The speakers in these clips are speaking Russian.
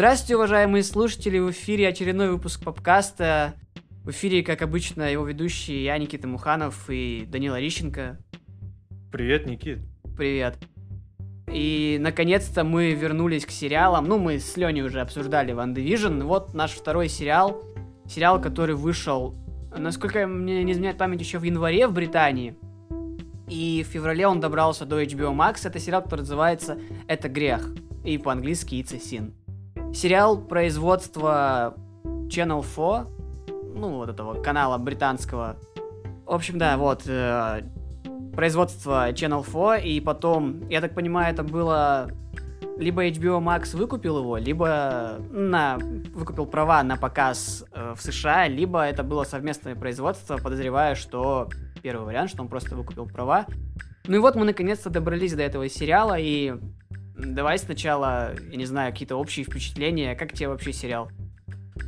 Здравствуйте, уважаемые слушатели, в эфире очередной выпуск попкаста. В эфире, как обычно, его ведущие я, Никита Муханов и Данила Рищенко. Привет, Никит. Привет. И, наконец-то, мы вернулись к сериалам. Ну, мы с Леней уже обсуждали Ван Division. Вот наш второй сериал. Сериал, который вышел, насколько мне не изменяет память, еще в январе в Британии. И в феврале он добрался до HBO Max. Это сериал, который называется «Это грех». И по-английски «It's a sin». Сериал производства Channel 4, ну, вот этого канала британского. В общем, да, вот, э, производство Channel 4, и потом, я так понимаю, это было либо HBO Max выкупил его, либо на, выкупил права на показ э, в США, либо это было совместное производство, подозреваю, что первый вариант, что он просто выкупил права. Ну и вот мы наконец-то добрались до этого сериала, и давай сначала, я не знаю, какие-то общие впечатления. Как тебе вообще сериал?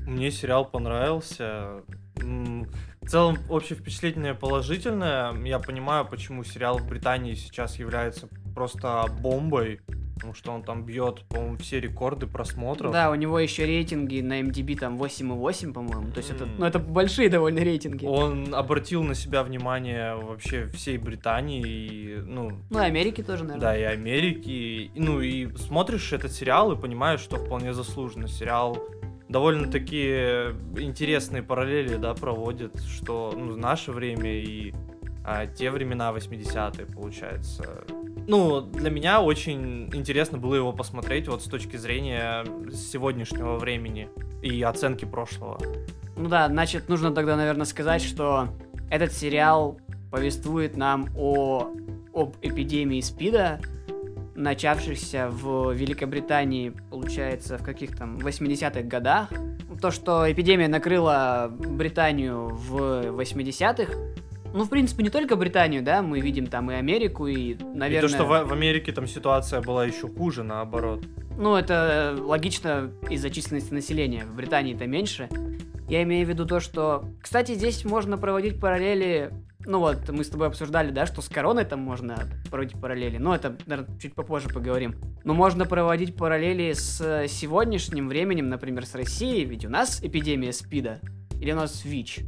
Мне сериал понравился. В целом, общее впечатление положительное. Я понимаю, почему сериал в Британии сейчас является просто бомбой потому что он там бьет, по-моему, все рекорды просмотров. Да, у него еще рейтинги на MDB там 8,8, по-моему. То есть mm. это, ну, это большие довольно рейтинги. Он обратил на себя внимание вообще всей Британии и, ну... Ну, и Америки тоже, наверное. Да, и Америки. И, ну, и смотришь этот сериал и понимаешь, что вполне заслуженно. Сериал довольно-таки интересные параллели, да, проводит, что, ну, в наше время и а, те времена 80-е, получается ну, для меня очень интересно было его посмотреть вот с точки зрения сегодняшнего времени и оценки прошлого. Ну да, значит, нужно тогда, наверное, сказать, что этот сериал повествует нам о об эпидемии СПИДа, начавшихся в Великобритании, получается, в каких там 80-х годах. То, что эпидемия накрыла Британию в 80-х, ну, в принципе, не только Британию, да, мы видим там и Америку, и, наверное... И то, что в, в Америке там ситуация была еще хуже, наоборот. Ну, это логично из-за численности населения. В Британии это меньше. Я имею в виду то, что... Кстати, здесь можно проводить параллели... Ну вот, мы с тобой обсуждали, да, что с короной там можно проводить параллели. Но это, наверное, чуть попозже поговорим. Но можно проводить параллели с сегодняшним временем, например, с Россией, ведь у нас эпидемия СПИДа. Или у нас ВИЧ.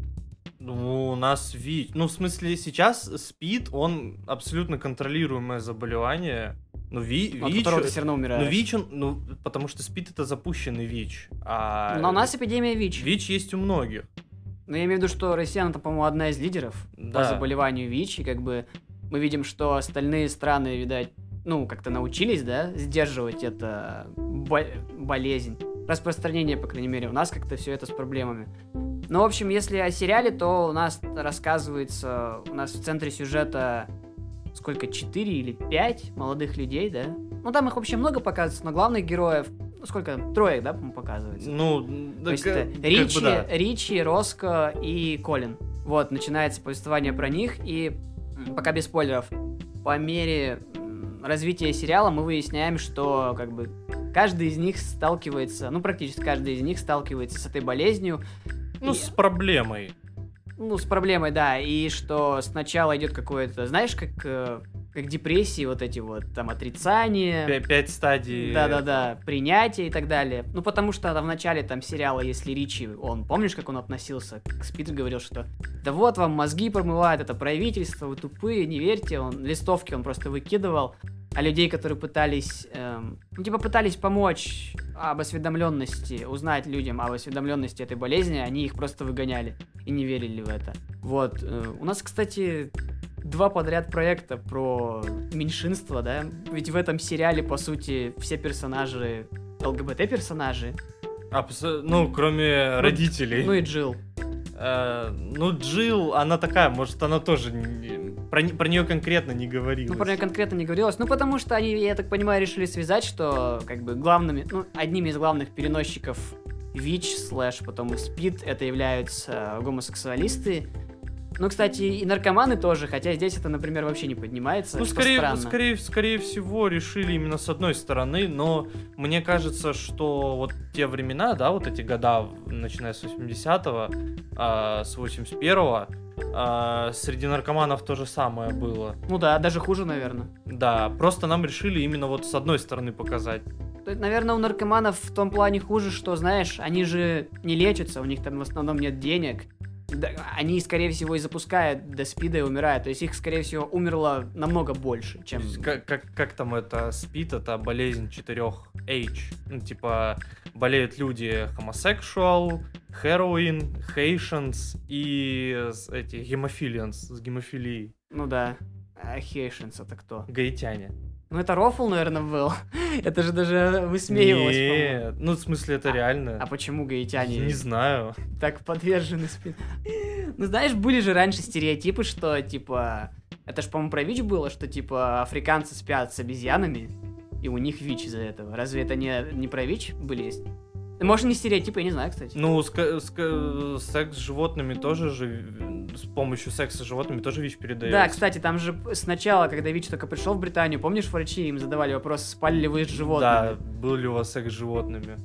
Ну, у нас ВИЧ... Ну, в смысле, сейчас СПИД, он абсолютно контролируемое заболевание. Ну, ВИ... От ВИЧ... ты все равно умираешь. Ну, ВИЧ, он... ну, потому что СПИД это запущенный ВИЧ. А... Но у нас эпидемия ВИЧ. ВИЧ есть у многих. Ну, я имею в виду, что Россия, она, по-моему, одна из лидеров да. по заболеванию ВИЧ, и как бы мы видим, что остальные страны, видать, ну, как-то научились, да, сдерживать это бо- болезнь. Распространение, по крайней мере, у нас как-то все это с проблемами. Ну, в общем, если о сериале, то у нас рассказывается, у нас в центре сюжета сколько, 4 или 5 молодых людей, да? Ну, там их вообще много показывается, но главных героев, ну, сколько, трое, да, по-моему, показывается? Ну, То есть это Ричи, бы, да. Ричи, Роско и Колин. Вот, начинается повествование про них, и пока без спойлеров, по мере развития сериала мы выясняем, что, как бы, каждый из них сталкивается, ну, практически каждый из них сталкивается с этой болезнью, ну, и... с проблемой. Ну, с проблемой, да. И что сначала идет какое-то, знаешь, как, э, как депрессии, вот эти вот, там, отрицания. П пять стадий. Да-да-да, принятие и так далее. Ну, потому что там, в начале там сериала, если Ричи, он, помнишь, как он относился к Спид говорил, что да вот вам мозги промывает это правительство, вы тупые, не верьте, он листовки он просто выкидывал а людей, которые пытались, эм, ну, типа, пытались помочь об осведомленности, узнать людям об осведомленности этой болезни, они их просто выгоняли и не верили в это. Вот. Э, у нас, кстати, два подряд проекта про меньшинство, да? Ведь в этом сериале, по сути, все персонажи ЛГБТ-персонажи. А, ну, кроме ну, родителей. Ну и Джилл. Э, ну, Джилл, она такая, может, она тоже про, про нее конкретно не говорилось. Ну, про нее конкретно не говорилось. Ну, потому что они, я так понимаю, решили связать, что как бы главными, ну, одними из главных переносчиков ВИЧ слэш потом и СПИД это являются гомосексуалисты. Ну, кстати, и наркоманы тоже, хотя здесь это, например, вообще не поднимается. Ну, скорее, скорее, скорее всего, решили именно с одной стороны, но мне кажется, что вот те времена, да, вот эти года, начиная с 80-го, э, с 81-го, а, среди наркоманов то же самое было. Ну да, даже хуже, наверное. Да, просто нам решили именно вот с одной стороны показать. Наверное, у наркоманов в том плане хуже, что, знаешь, они же не лечатся, у них там в основном нет денег. Они, скорее всего, и запускают до спида и умирают. То есть их, скорее всего, умерло намного больше, чем... Как, как, как там это спит, это болезнь четырех H. Ну, типа, болеют люди homosexual, heroin, Haitians и эти гемофилианс с гемофилией. Ну да. А Хейшенс это кто? Гаитяне. Ну это Рофл, наверное, был. это же даже высмеивалось. Нет, ну в смысле это реально. А почему гаитяне Не знаю. так подвержены спин? Ну знаешь, были же раньше стереотипы, что типа... Это ж, по-моему, про ВИЧ было, что типа африканцы спят с обезьянами, и у них ВИЧ из-за этого. Разве это не, не про ВИЧ были? Может, не стереотипы, я не знаю, кстати. Ну, секс с животными тоже же, с помощью секса с животными тоже ВИЧ передается. Да, кстати, там же сначала, когда ВИЧ только пришел в Британию, помнишь, врачи им задавали вопрос, спали ли вы с Да, животными? был ли у вас секс с животными.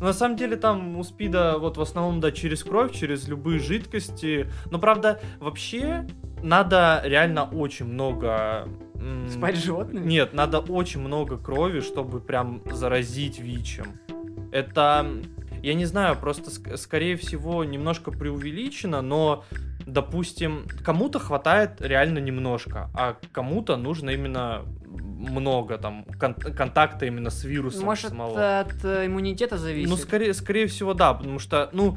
На самом деле там у СПИДа вот в основном, да, через кровь, через любые жидкости. Но, правда, вообще надо реально очень много... Спать с животными? Нет, надо очень много крови, чтобы прям заразить ВИЧем. Это, я не знаю, просто ск- скорее всего немножко преувеличено, но, допустим, кому-то хватает реально немножко, а кому-то нужно именно много там кон- контакта именно с вирусом Может, самого. от э, иммунитета зависит? Ну, скорее, скорее всего, да, потому что, ну,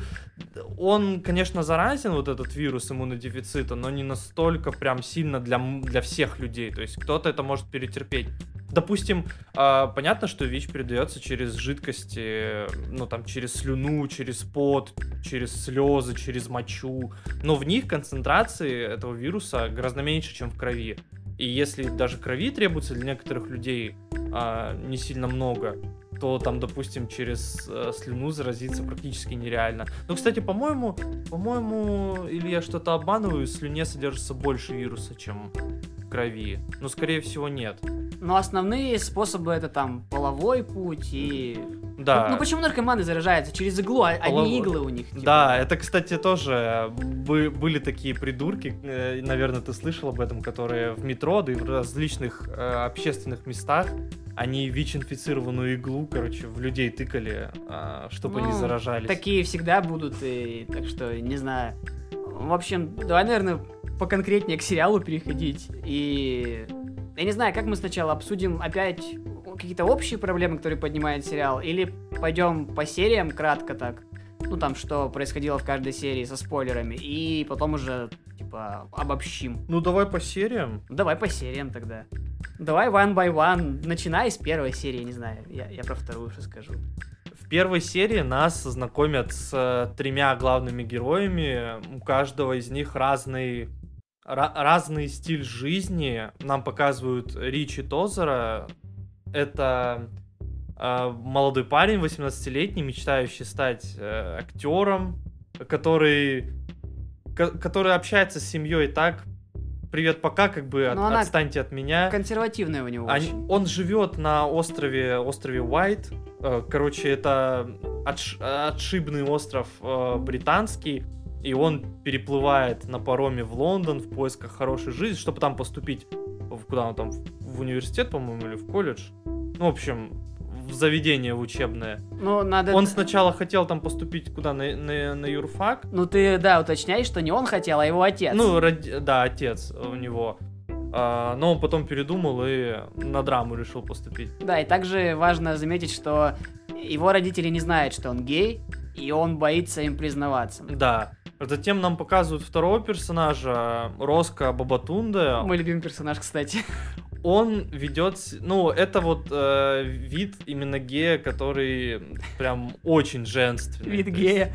он, конечно, заразен, вот этот вирус иммунодефицита, но не настолько прям сильно для, для всех людей. То есть кто-то это может перетерпеть. Допустим, а, понятно, что ВИЧ передается через жидкости, ну, там, через слюну, через пот, через слезы, через мочу. Но в них концентрации этого вируса гораздо меньше, чем в крови. И если даже крови требуется для некоторых людей а, не сильно много, то там, допустим, через э, слюну заразиться практически нереально. Но, кстати, по-моему, по-моему, или я что-то обманываю, в слюне содержится больше вируса, чем крови. Но, скорее всего, нет. Но основные способы это там половой путь и... Да. Ну, ну почему наркоманы заражаются? Через иглу, а, Половой. одни иглы у них. типа. Да, это, кстати, тоже бы- были такие придурки, э, наверное, ты слышал об этом, которые в метро, да и в различных э, общественных местах, они ВИЧ-инфицированную иглу, короче, в людей тыкали, а, чтобы они Ну, заражались. Такие всегда будут, и так что, не знаю. В общем, давай, наверное, поконкретнее к сериалу переходить. И я не знаю, как мы сначала обсудим опять какие-то общие проблемы, которые поднимает сериал, или пойдем по сериям кратко так. Ну, там, что происходило в каждой серии со спойлерами, и потом уже, типа, обобщим. Ну, давай по сериям. Давай по сериям тогда. Давай one by one, начиная с первой серии, не знаю, я, я про вторую уже скажу. В первой серии нас знакомят с э, тремя главными героями. У каждого из них разный ра- разный стиль жизни. Нам показывают Ричи Тозера. Это э, молодой парень, 18-летний, мечтающий стать э, актером, который, ко- который общается с семьей так. Привет, пока, как бы от- она отстаньте от меня. Консервативная у него Они- он живет на острове, острове Уайт. Э, Короче, это отш- отшибный остров э, британский. И он переплывает на пароме в Лондон в поисках хорошей жизни, чтобы там поступить в, куда он там, в университет, по-моему, или в колледж. Ну, в общем, в заведение в учебное. Ну, надо... Он сначала хотел там поступить куда, на, на, на юрфак. Ну, ты, да, уточняй, что не он хотел, а его отец. Ну, роди- да, отец у него. А, но он потом передумал и на драму решил поступить. Да, и также важно заметить, что его родители не знают, что он гей, и он боится им признаваться. Да. Затем нам показывают второго персонажа, Роско Бабатунда. Мой любимый персонаж, кстати. Он ведет... Ну, это вот э, вид именно гея, который прям очень женственный. Вид гея.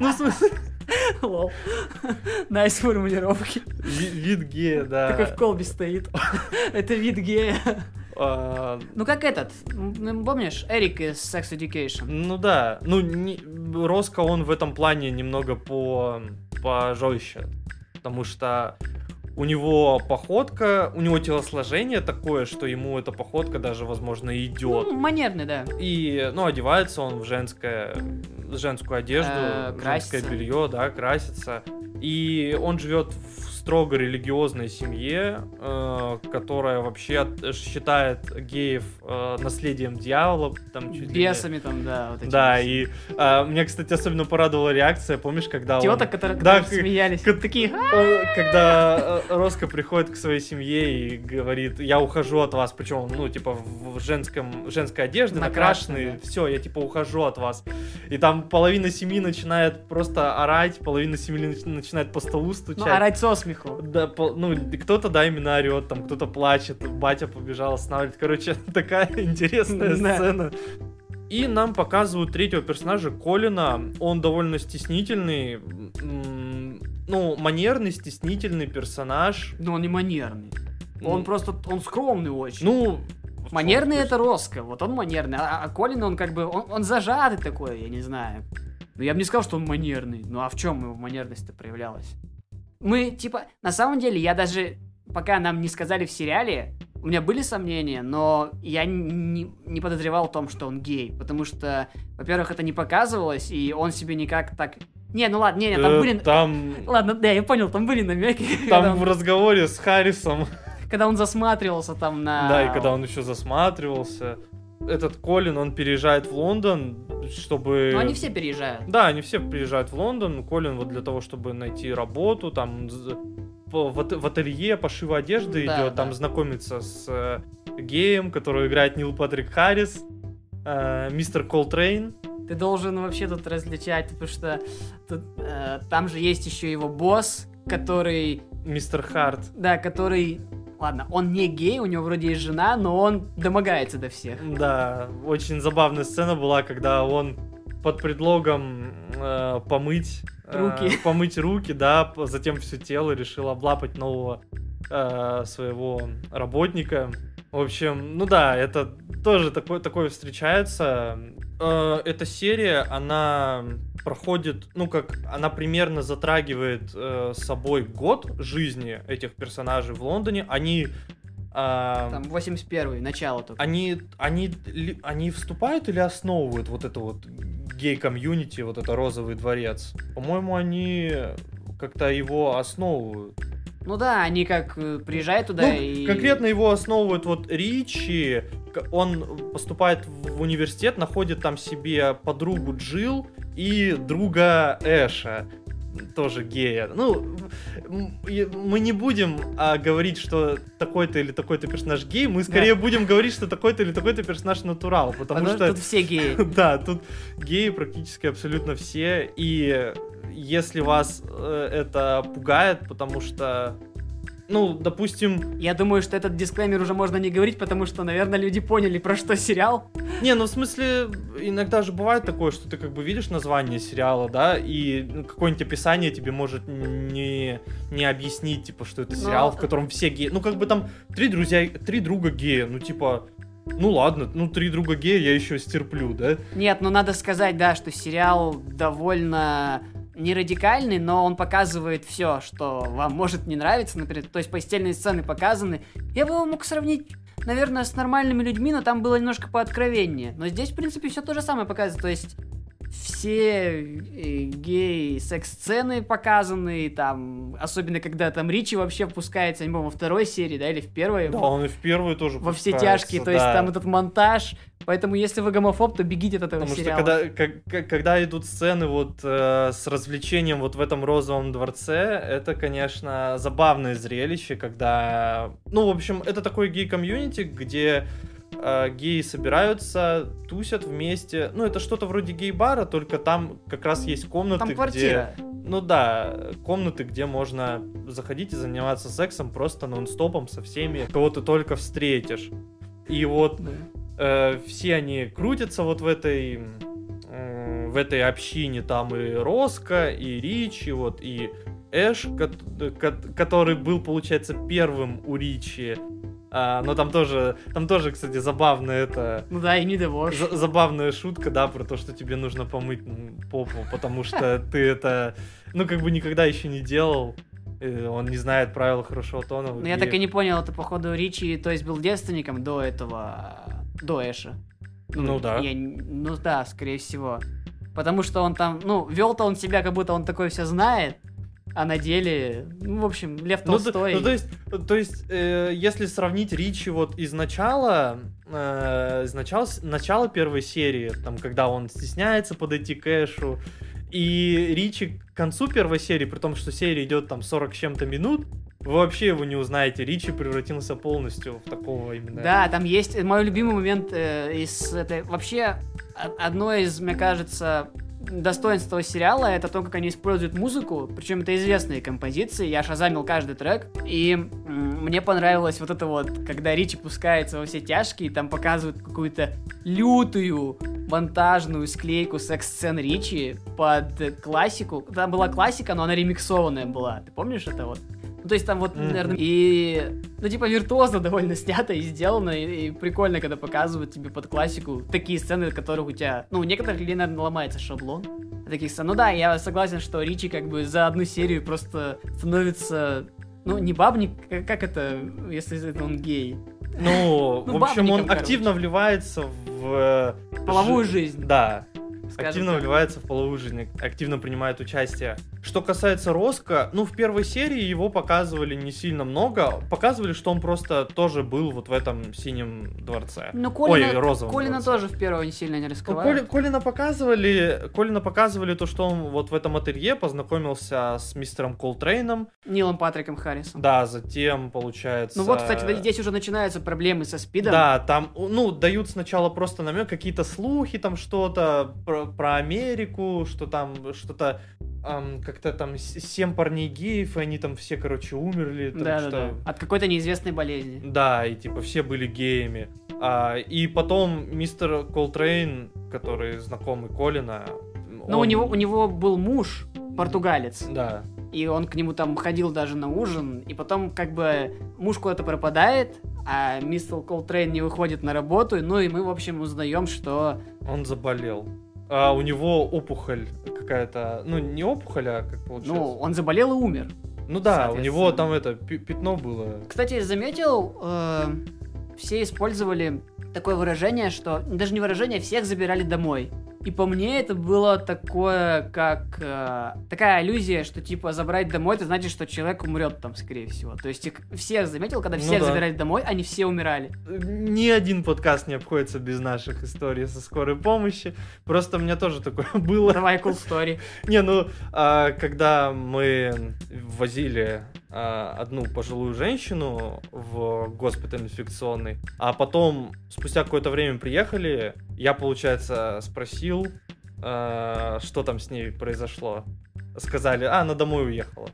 Ну, в смысле, Lol. Nice формулировки. ви- вид гея, да. Такой в колбе стоит. Это вид гея. А, Ну, как этот, помнишь, Эрик из Sex Education? ну да. Ну, не- Роско, он в этом плане немного по пожестче. Потому что у него походка, у него телосложение такое, что ему эта походка даже, возможно, идет. Ну, манерный, да. И, ну, одевается он в женское, женскую одежду, Э, женское белье, да, красится. И он живет в строго религиозной семье, э, которая вообще от- считает геев э, наследием дьявола, там чуть ли Бесами там, да. Вот эти Да, и а, меня, кстати, особенно порадовала реакция, помнишь, когда он... Теток, которые Да, которые к- смеялись. к- Такие, «А, Он- когда э, Роско приходит к своей семье и говорит, я ухожу от вас, причем, он, ну, типа, в женском, женской одежде, Накрашенный, да. все, я, типа, ухожу от вас. И там половина семьи начинает просто орать, половина семьи нач- начинает по столу ну, стучать. орать со смеху. Да, по- ну, кто-то, да, именно орет, там, кто-то плачет, батя побежал останавливать. Короче, такая интересная Да. сцена. И нам показывают третьего персонажа, Колина. Он довольно стеснительный, ну, манерный, стеснительный персонаж. Ну, он не манерный. Он М, просто, он скромный очень. Ну... Манерный то это Роско, вот он манерный, а, а Колин, он как бы, он, он зажатый такой, я не знаю. Ну, я бы не сказал, что он манерный. Ну, а в чем его манерность-то проявлялась? Мы, типа, на самом деле, я даже, пока нам не сказали в сериале, у меня были сомнения, но я не, не подозревал о том, что он гей, потому что, во-первых, это не показывалось, и он себе никак так... Не, ну ладно, не, не, там Э, были... Там... Ладно, да, я понял, там были намеки, Там в разговоре с Харрисом, когда он засматривался там на... да, и когда он еще засматривался, этот Колин, он переезжает в Лондон, чтобы... Ну, они все переезжают. Да, они все приезжают в Лондон. Колин вот для того, чтобы найти работу, там в, ат- в ателье пошива одежды Да, идет, там да. знакомится с э, геем, которого играет Нил Патрик Харрис, э, мистер Колтрейн. Ты должен вообще тут различать, потому что тут, э, там же есть еще его босс, который, Мистер Харт. да, который, ладно, он не гей, у него вроде есть жена, но он домогается до всех. Да, очень забавная сцена была, когда он под предлогом э, помыть э, Руки. помыть руки, да, затем все тело решил облапать нового э, своего работника. В общем, ну да, это тоже такое, такое встречается. Э, эта серия, она проходит, ну как, она примерно затрагивает э, собой год жизни этих персонажей в Лондоне. Они а, Там 81-й, начало только. они, они, они вступают или основывают вот это вот гей-комьюнити, вот это розовый дворец? По-моему, они как-то его основывают. Ну да, они как э, приезжают туда Ну, и... конкретно его основывают вот Ричи, он поступает в университет, находит там себе подругу Джилл и друга Эша, тоже гея. Ну, мы не будем а, говорить, что такой-то или такой-то персонаж гей, мы скорее будем говорить, что такой-то или такой-то персонаж натурал, потому, Потому что... тут все геи. Да, тут геи практически абсолютно все, и если вас э, это пугает, потому что, ну, допустим, Я думаю, что этот дисклеймер уже можно не говорить, потому что, наверное, люди поняли, про что сериал. Не, ну в смысле, иногда же бывает такое, что ты как бы видишь название сериала, да, и ну, какое-нибудь описание тебе может не, не объяснить, типа, что это сериал, Но- в котором все геи. Ну, как бы там три друзья, три друга гея, ну, типа, ну ладно, ну, три друга гея я еще стерплю, да? Нет, ну надо сказать, да, что сериал довольно не радикальный, но он показывает все, что вам может не нравиться, например, то есть постельные сцены показаны. Я бы его мог сравнить, наверное, с нормальными людьми, но там было немножко пооткровеннее. Но здесь, в принципе, все то же самое показывает, то есть все э, гей секс-сцены показаны, там, особенно когда там Ричи вообще впускается, не во второй серии, да, или в первой. Да, он и в первую тоже во все пускается, тяжкие, то есть да. там этот монтаж. Поэтому, если вы гомофоб, то бегите от этого Потому сериала. что когда, как- когда идут сцены вот э, с развлечением вот в этом розовом дворце, это, конечно, забавное зрелище, когда... Ну, в общем, это такой гей-комьюнити, где э, геи собираются, тусят вместе. Ну, это что-то вроде гей-бара, только там как раз есть комнаты, Там где... квартира. Ну да, комнаты, где можно заходить и заниматься сексом просто нон-стопом со всеми, кого ты только встретишь. И вот э, все они крутятся вот в этой м, в этой общине там и Роско, и Ричи, вот и Эш, кот- кот- который был, получается, первым у Ричи. А, но там тоже, там тоже, кстати, забавно это Ну да, и не Девош. забавная шутка, да, про то, что тебе нужно помыть попу, потому что ты это, ну, как бы никогда еще не делал. Он не знает правил хорошего тона. Ну я так и не понял, это походу Ричи, то есть был девственником до этого, до Эша. Ну да. я ну да, скорее всего. Потому что он там, ну, вел-то он себя, как будто он такой все знает. А на деле, ну, в общем, Лев Ну, то- Толстой. ну, то есть, то есть э, если сравнить Ричи вот из начала, э, из начала, начала первой серии, там, когда он стесняется подойти к Эшу, и Ричи к концу первой серии, при том, что серия идет там 40 с чем-то минут, вы вообще его не узнаете. Ричи превратился полностью в такого именно... Да, там есть мой любимый момент э, из этой... Вообще, одно из, мне кажется, достоинств этого сериала это то, как они используют музыку, причем это известные композиции, я шазамил каждый трек, и мне понравилось вот это вот, когда Ричи пускается во все тяжкие, там показывают какую-то лютую монтажную склейку секс-сцен Ричи под классику. Там была классика, но она ремиксованная была. Ты помнишь это вот? То есть там вот, Мгм. наверное, и, ну, типа, виртуозно довольно снято и сделано, и, и прикольно, когда показывают тебе под классику такие сцены, которых у тебя, ну, у некоторых людей, наверное, ломается шаблон таких сцен. Ну да, я согласен, что Ричи как бы за одну серию просто становится, ну, не бабник, как, как это, если это он гей? Ну, Ну, в общем, он активно вливается в... э, Половую жи- жизнь. Да, скажем активно так. вливается в половую жизнь, активно принимает участие. Что касается Роско, ну, в первой серии его показывали не сильно много. Показывали, что он просто тоже был вот в этом синем дворце. Ну, Колина, Ой, розовом Колина дворце. тоже в первого не сильно не Ну, раскрывают. Коли- Колина показывали, Колина показывали то, что он вот в этом ателье познакомился с мистером Колтрейном. Нилом Патриком Харрисом. Да, затем, получается... Ну вот, кстати, здесь уже начинаются проблемы со спидом. Да, там, ну, дают сначала просто намек, какие-то слухи, там что-то про, про Америку, что там что-то ам, как-то там семь парней геев, и они там все, короче, умерли. там Да, да, что- да. От какой-то неизвестной болезни. Да, и типа все были геями. А, и потом мистер Колтрейн, который знакомый Колина. Но у он- него, у него был муж, португалец, Да. и он к нему там ходил даже на ужин, и потом как бы муж куда-то пропадает, а мистер Колтрейн не выходит на работу, ну и мы, в общем, узнаем, что... Он заболел. А у него опухоль какая-то. Ну, не опухоль, а как получается. Ну, он заболел и умер. Ну да, у него там это пятно было. Кстати, заметил, э, все использовали такое выражение, что даже не выражение, всех забирали домой. И по мне это было такое, как э, такая аллюзия, что типа забрать домой, это значит, что человек умрет там, скорее всего. То есть их всех заметил, когда Ну всех да. забирали домой, они все умирали. Ни один подкаст не обходится без наших историй со скорой помощи. Просто у меня тоже такое было. Давай cool story. Не, ну, а, когда мы возили одну пожилую женщину в госпиталь инфекционный, а потом, спустя какое-то время приехали, я, получается, спросил, а, что там с ней произошло. Сказали, а, она домой уехала.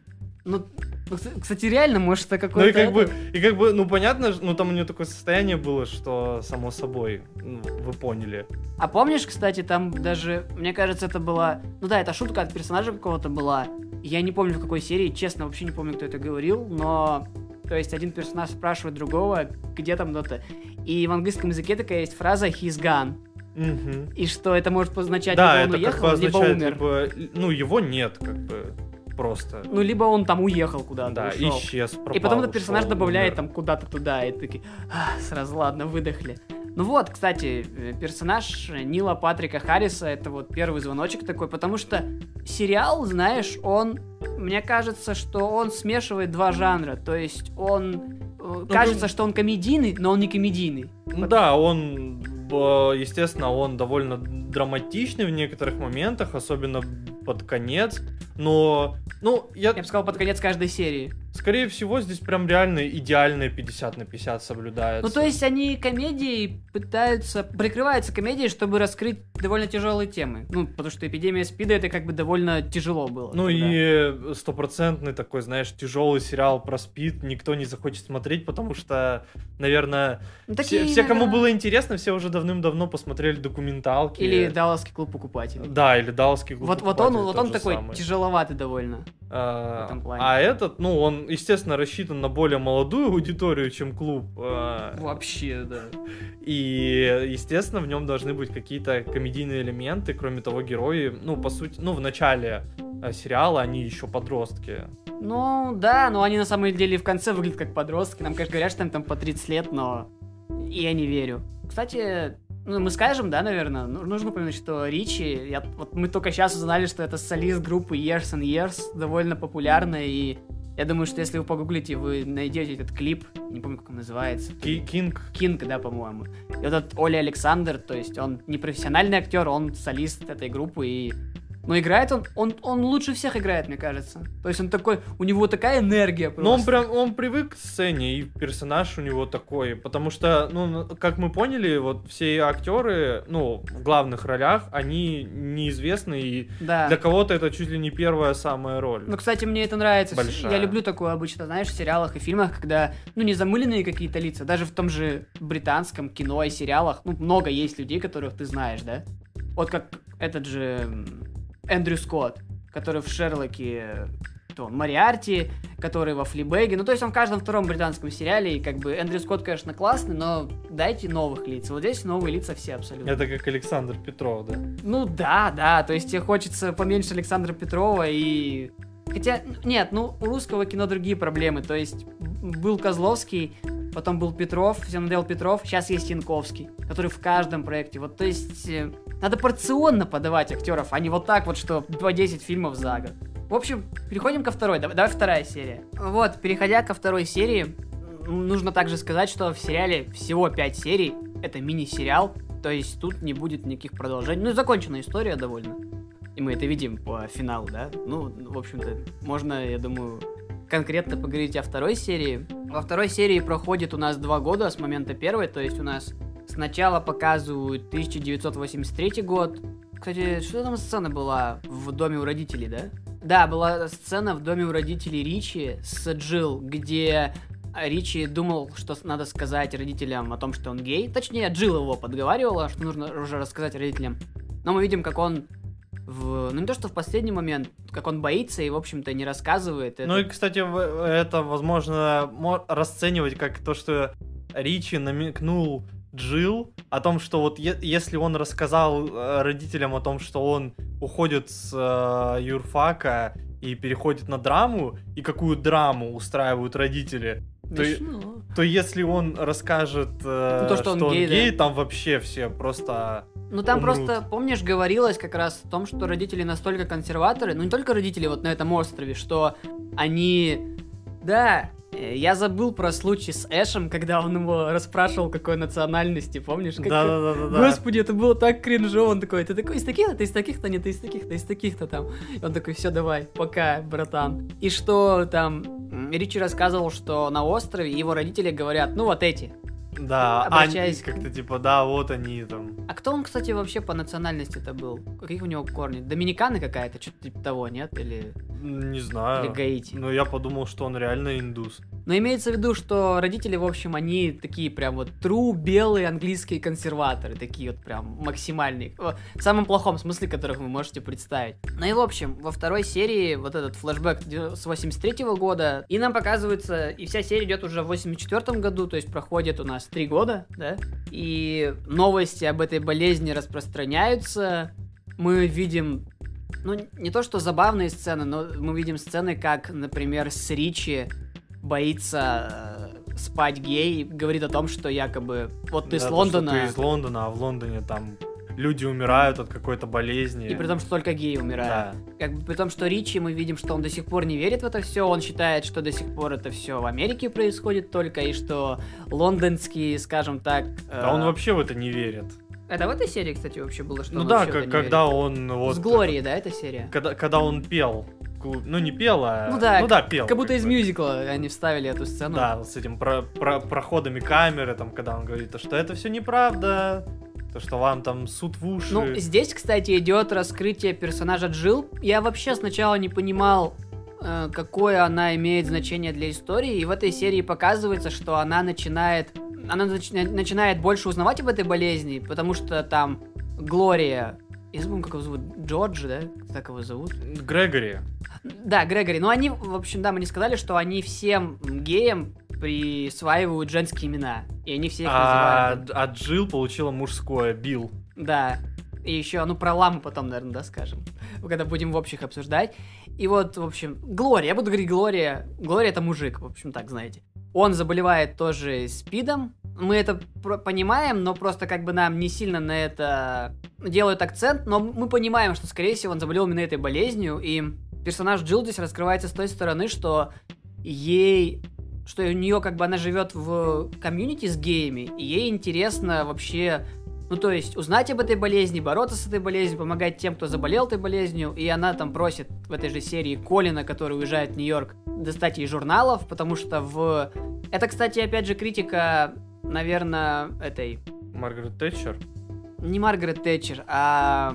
Ну, ну, кс- кстати, реально, может, это Ну какой-то... и как бы, и как бы, ну понятно, ну там у нее такое состояние было, что само собой, ну, вы поняли. А помнишь, кстати, там даже, мне кажется, это была... Ну да, это шутка от персонажа какого-то была. Я не помню, в какой серии, честно, вообще не помню, кто это говорил, но... То есть один персонаж спрашивает другого, где там кто-то. И в английском языке такая есть фраза «he's gone». Мгм. И что это может позначать, Да, либо он это как бы уехал, либо означает, умер. либо, ну его нет, как бы, просто. Ну, либо он там уехал куда-то, да, ушел. исчез, пропал, И потом этот персонаж ушел, добавляет умер. там куда-то туда, и такие, «А, сразу, ладно, выдохли. Ну вот, кстати, э, персонаж Нила Патрика Харриса, это вот первый звоночек такой, потому что сериал, знаешь, он, мне кажется, что он смешивает два жанра, то есть он, э, кажется, ну- что он комедийный, но он не комедийный. Ну да, он, б- естественно, он довольно драматичный в некоторых моментах, особенно под конец, но, ну, я, Я бы сказал, под конец каждой серии. Скорее всего, здесь прям реально идеальные 50 на 50 соблюдается. Ну, то есть они комедии пытаются, прикрываются комедией, чтобы раскрыть довольно тяжелые темы. Ну, потому что эпидемия СПИДа это как бы довольно тяжело было. Ну тогда. и стопроцентный такой, знаешь, тяжелый сериал про спид никто не захочет смотреть, потому что, наверное, Ну, все, такие, все, кому наверное, было интересно, все уже давным-давно посмотрели документалки. Или Далласский клуб покупателей. Да, или Далласский клуб Вот, вот он, покупателей вот он такой самый. тяжеловатый довольно. А, в этом плане. а этот, ну, он, естественно, рассчитан на более молодую аудиторию, чем клуб. а, Вообще, да. И, естественно, в нем должны быть какие-то комедийные элементы. Кроме того, герои, ну, по сути, ну, в начале э, сериала они еще подростки. Ну, да, но они на самом деле в конце выглядят как подростки. Нам, конечно, говорят, что им там по 30 лет, но я не верю. Кстати, ну, мы скажем, да, наверное, ну, нужно упомянуть, что Ричи, я, вот мы только сейчас узнали, что это солист группы Years and Years, довольно популярная, и я думаю, что если вы погуглите, вы найдете этот клип, не помню, как он называется. Кинг. Кинг, да, по-моему. И вот этот Оля Александр, то есть он не профессиональный актер, он солист этой группы, и но играет он, он, он лучше всех играет, мне кажется. То есть он такой, у него такая энергия просто. Ну, он прям, он привык к сцене, и персонаж у него такой, потому что, ну, как мы поняли, вот все актеры, ну, в главных ролях, они неизвестны, и да. для кого-то это чуть ли не первая самая роль. Ну, кстати, мне это нравится. Большая. Я люблю такое обычно, знаешь, в сериалах и фильмах, когда, ну, не замыленные какие-то лица, даже в том же британском кино и сериалах, ну, много есть людей, которых ты знаешь, да? Вот как этот же Эндрю Скотт, который в Шерлоке то он Мариарти, который во Флибеге. Ну, то есть он в каждом втором британском сериале, и как бы Эндрю Скотт, конечно, классный, но дайте новых лиц. Вот здесь новые лица все абсолютно. Это как Александр Петров, да? Ну да, да, то есть тебе хочется поменьше Александра Петрова и... Хотя, нет, ну, у русского кино другие проблемы, то есть был Козловский, потом был Петров, всем надоел Петров, сейчас есть Янковский, который в каждом проекте. Вот, то есть, э, надо порционно подавать актеров, а не вот так вот, что по 10 фильмов за год. В общем, переходим ко второй. Давай, давай вторая серия. Вот, переходя ко второй серии, нужно также сказать, что в сериале всего 5 серий. Это мини-сериал, то есть тут не будет никаких продолжений. Ну, законченная история довольно. И мы это видим по финалу, да? Ну, в общем-то, можно, я думаю, конкретно поговорить о второй серии. Во второй серии проходит у нас два года с момента первой, то есть у нас сначала показывают 1983 год. Кстати, что там сцена была в доме у родителей, да? Да, была сцена в доме у родителей Ричи с Джилл, где Ричи думал, что надо сказать родителям о том, что он гей. Точнее, Джилл его подговаривала, что нужно уже рассказать родителям. Но мы видим, как он в, ну не то что в последний момент, как он боится и, в общем-то, не рассказывает. Ну и, кстати, это, возможно, расценивать как то, что Ричи намекнул Джил о том, что вот е- если он рассказал э, родителям о том, что он уходит с э, юрфака и переходит на драму, и какую драму устраивают родители, то, то если он расскажет, э, ну, то, что, что он, гей, гей да. там вообще все просто ну там умрут. просто, помнишь, говорилось как раз о том, что родители настолько консерваторы, ну не только родители вот на этом острове, что они... Да, э, я забыл про случай с Эшем, когда он его расспрашивал, какой национальности, помнишь? Как... Да, да, да, да. Господи, это было так кринжово. Он такой, ты такой из таких-то, ты из таких-то, нет, ты из таких-то, из таких-то там. И он такой, все, давай, пока, братан. И что там, Ричи рассказывал, что на острове его родители говорят, ну вот эти, да, обращаясь... они как-то типа, да, вот они там. А кто он, кстати, вообще по национальности это был? Какие у него корни? Доминиканы какая-то, что-то типа того, нет? Или... Не знаю. Или Гаити? Но я подумал, что он реально индус. Но имеется в виду, что родители, в общем, они такие прям вот true белые английские консерваторы, такие вот прям максимальные. В самом плохом смысле, которых вы можете представить. Ну и в общем, во второй серии вот этот флешбэк с 83 -го года, и нам показывается, и вся серия идет уже в 84 году, то есть проходит у нас три года, да, и новости об этой болезни распространяются, мы видим ну, не то что забавные сцены, но мы видим сцены, как, например, с Ричи боится э, спать гей, говорит о том, что якобы вот ты да, из Лондона. ты из Лондона, а в Лондоне там люди умирают от какой-то болезни. И при том, что только геи умирают. Да. Как бы при том, что Ричи, мы видим, что он до сих пор не верит в это все, он считает, что до сих пор это все в Америке происходит только, и что лондонские, скажем так... Да э... он вообще в это не верит. Это в этой серии, кстати, вообще было, что Ну да, как, когда он вот... С Глорией, да, эта серия? Когда, когда он пел. Ну, не пел, а... Ну да, ну, да пел. Как будто из мюзикла они вставили эту сцену. Да, с этим про, про, проходами камеры, там, когда он говорит, что это все неправда, то, что вам там суд в уши. Ну, здесь, кстати, идет раскрытие персонажа Джилл. Я вообще сначала не понимал, э, какое она имеет значение для истории, и в этой серии показывается, что она начинает она нач- начинает больше узнавать об этой болезни, потому что там Глория, я забыл, как его зовут, Джордж, да? Так его зовут? Грегори. Да, Грегори. Ну, они, в общем, да, мы не сказали, что они всем геям присваивают женские имена. И они все их а, называют. А Джилл получила мужское, Билл. Да. И еще, ну, про ламу потом, наверное, да, скажем. Когда будем в общих обсуждать. И вот, в общем, Глория, я буду говорить Глория. Глория это мужик, в общем, так, знаете. Он заболевает тоже СПИДом, мы это понимаем, но просто как бы нам не сильно на это делают акцент, но мы понимаем, что, скорее всего, он заболел именно этой болезнью, и персонаж Джилл здесь раскрывается с той стороны, что ей что у нее как бы она живет в комьюнити с геями, и ей интересно вообще, ну то есть узнать об этой болезни, бороться с этой болезнью, помогать тем, кто заболел этой болезнью, и она там просит в этой же серии Колина, который уезжает в Нью-Йорк, достать ей журналов, потому что в... Это, кстати, опять же критика, наверное, этой... Маргарет Тэтчер? Не Маргарет Тэтчер, а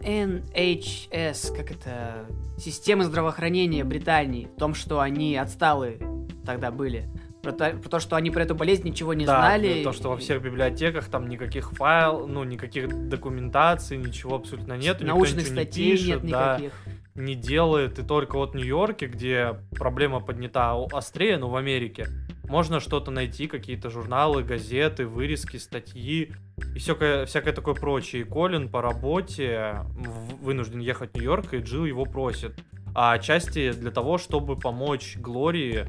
NHS, как это, системы здравоохранения Британии, в том, что они отсталые тогда были. Про то, про то, что они про эту болезнь ничего не да, знали. то, что во всех библиотеках там никаких файл, ну, никаких документаций, ничего абсолютно нет. Научных статей не пишет, нет никаких. Да, не делает. И только вот в Нью-Йорке, где проблема поднята острее, ну, в Америке, можно что-то найти, какие-то журналы, газеты, вырезки, статьи и всякое, всякое такое прочее. И Колин по работе вынужден ехать в Нью-Йорк, и Джилл его просит. А отчасти для того, чтобы помочь Глории,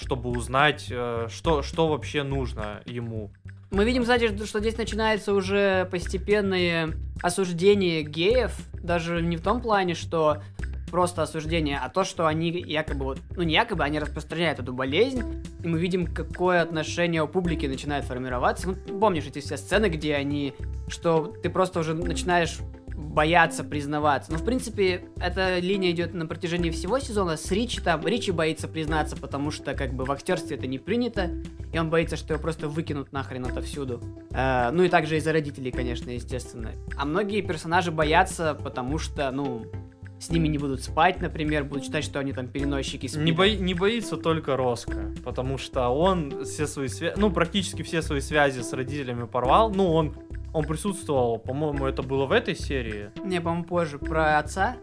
чтобы узнать, э, что, что вообще нужно ему. Мы видим, кстати, что здесь начинается уже постепенное осуждение геев, даже не в том плане, что просто осуждение, а то, что они якобы, ну не якобы, они распространяют эту болезнь, и мы видим, какое отношение у публики начинает формироваться. Ну, помнишь эти все сцены, где они, что ты просто уже начинаешь бояться признаваться. Но, в принципе, эта линия идет на протяжении всего сезона. С Ричи там, Ричи боится признаться, потому что, как бы, в актерстве это не принято, и он боится, что его просто выкинут нахрен отовсюду. Э, ну и также из-за родителей, конечно, естественно. А многие персонажи боятся, потому что, ну, с ними не будут спать, например, будут считать, что они там переносчики спида. Не, бои, не боится только Роско, потому что он все свои связи, ну, практически все свои связи с родителями порвал. Ну, он, он присутствовал, по-моему, это было в этой серии. Не, по-моему, позже. Про отца?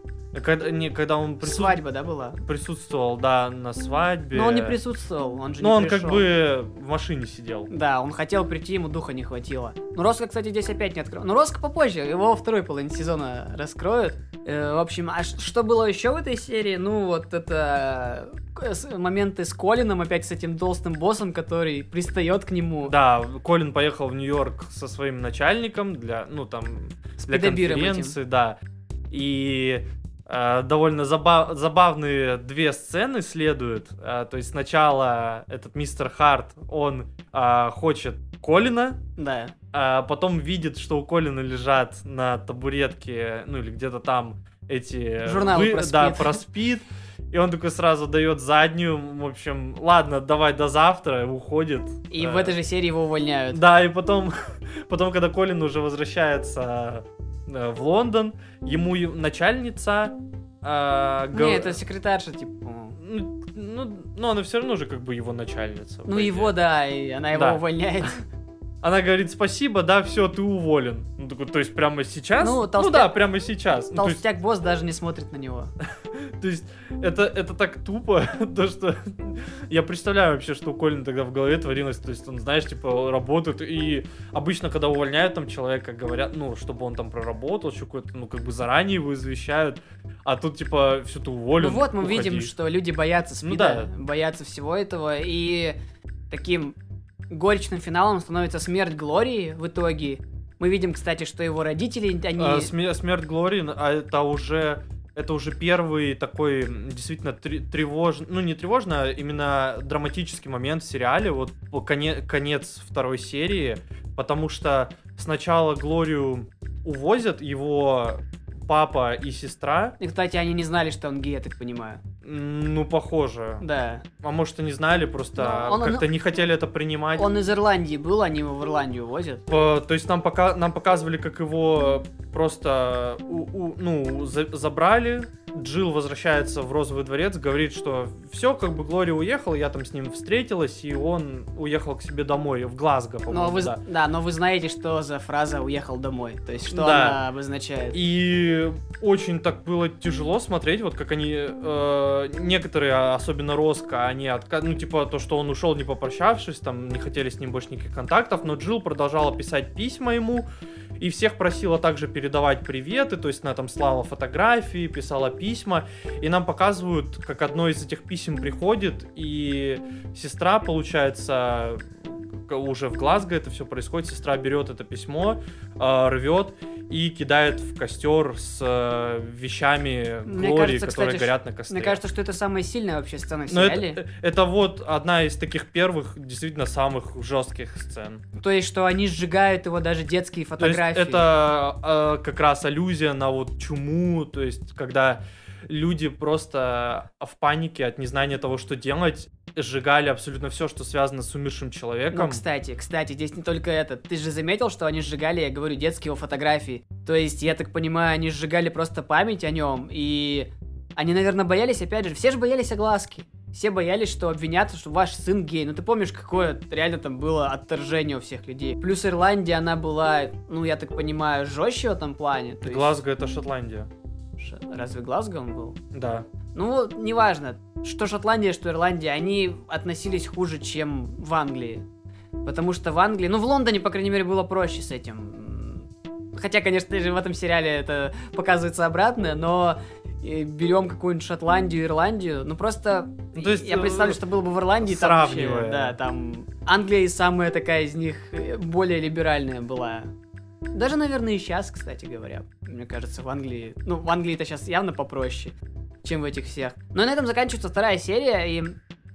Когда, не, когда он прису... Свадьба, да, была? Присутствовал, да, на свадьбе. Но он не присутствовал, он же Но не он пришел. как бы в машине сидел. Да, он хотел прийти, ему духа не хватило. Ну, Роско, кстати, здесь опять не открыл. Ну, Роско попозже, его во второй половине сезона раскроют. Э, в общем, а что было еще в этой серии? Ну, вот это моменты с Колином, опять с этим толстым боссом, который пристает к нему. Да, Колин поехал в Нью-Йорк со своим начальником для, ну, там, для конференции, этим. да. И довольно забав, забавные две сцены следуют. Э, то есть сначала этот мистер Харт, он э, хочет Колина, да. а потом видит, что у Колина лежат на табуретке, ну или где-то там эти... Журналы вы... про спид. Да, про спид. И он такой сразу дает заднюю, в общем, ладно, давай до завтра, уходит. И в этой же серии его увольняют. Да, и потом, потом, когда Колин уже возвращается Э, в Лондон, ему начальница... Э, Не, это секретарша, типа, ну, ну, но она все равно же как бы его начальница. Ну его, да, и она его да. увольняет. Она говорит, спасибо, да, все, ты уволен. Ну, такой, то есть прямо сейчас? Ну, толстяк, ну да, прямо сейчас. Толстяк-босс даже не смотрит на него. То есть это, это так тупо, то что я представляю вообще, что у Колина тогда в голове творилось, то есть он, знаешь, типа работает, и обычно, когда увольняют там человека, говорят, ну, чтобы он там проработал, еще какой-то, ну, как бы заранее его извещают, а тут, типа, все, ты уволен, Ну вот мы уходи. видим, что люди боятся спида, ну, да. боятся всего этого, и таким горечным финалом становится смерть Глории в итоге. Мы видим, кстати, что его родители, они... А, смерть Глории, а это уже это уже первый такой действительно тревожный, ну не тревожный, а именно драматический момент в сериале, вот конец, конец второй серии, потому что сначала Глорию увозят, его папа и сестра. И, кстати, они не знали, что он гей, я так понимаю. Ну, похоже. Да. А может, и не знали, просто он, как-то он, не хотели это принимать. Он из Ирландии был, они его в Ирландию возят. По, то есть нам, пока, нам показывали, как его просто у, у, ну, за, забрали, Джилл возвращается в Розовый дворец, говорит, что все, как бы Глория уехала, я там с ним встретилась, и он уехал к себе домой, в Глазго, по-моему, но вы, да. Да, но вы знаете, что за фраза «уехал домой», то есть что да. она обозначает. И очень так было тяжело смотреть, вот как они, э, некоторые, особенно Роско, они, отка... ну, типа, то, что он ушел, не попрощавшись, там, не хотели с ним больше никаких контактов, но Джилл продолжала писать письма ему, и всех просила также передавать приветы, то есть она там слала фотографии, писала письма, и нам показывают, как одно из этих писем приходит, и сестра, получается, уже в Глазго это все происходит, сестра берет это письмо, э, рвет и кидает в костер с э, вещами Мне Глории, кажется, которые кстати, горят на костре. Мне кажется, что это самая сильная вообще сцена в Но сериале. это, это вот одна из таких первых, действительно самых жестких сцен. То есть, что они сжигают его даже детские То есть фотографии. это э, как раз аллюзия на вот чуму, то есть когда люди просто в панике от незнания того, что делать, сжигали абсолютно все, что связано с умершим человеком. Ну, кстати, кстати, здесь не только это. Ты же заметил, что они сжигали, я говорю, детские его фотографии. То есть, я так понимаю, они сжигали просто память о нем, и они, наверное, боялись, опять же, все же боялись огласки. Все боялись, что обвинят, что ваш сын гей. Ну ты помнишь, какое реально там было отторжение у всех людей. Плюс Ирландия, она была, ну я так понимаю, жестче в этом плане. Есть- Глазго это Шотландия. Ш- Разве Глазго он был? Да. Ну, неважно, что Шотландия, что Ирландия, они относились хуже, чем в Англии. Потому что в Англии, ну, в Лондоне, по крайней мере, было проще с этим. Хотя, конечно же, в этом сериале это показывается обратно, но э, берем какую-нибудь Шотландию, Ирландию, ну просто Ну, то есть, я представлю, э, что было бы в Ирландии, там вообще, сравнивая. да, там Англия и самая такая из них э, более либеральная была. Даже, наверное, и сейчас, кстати говоря. Мне кажется, в Англии... Ну, в Англии это сейчас явно попроще, чем в этих всех. Но на этом заканчивается вторая серия, и...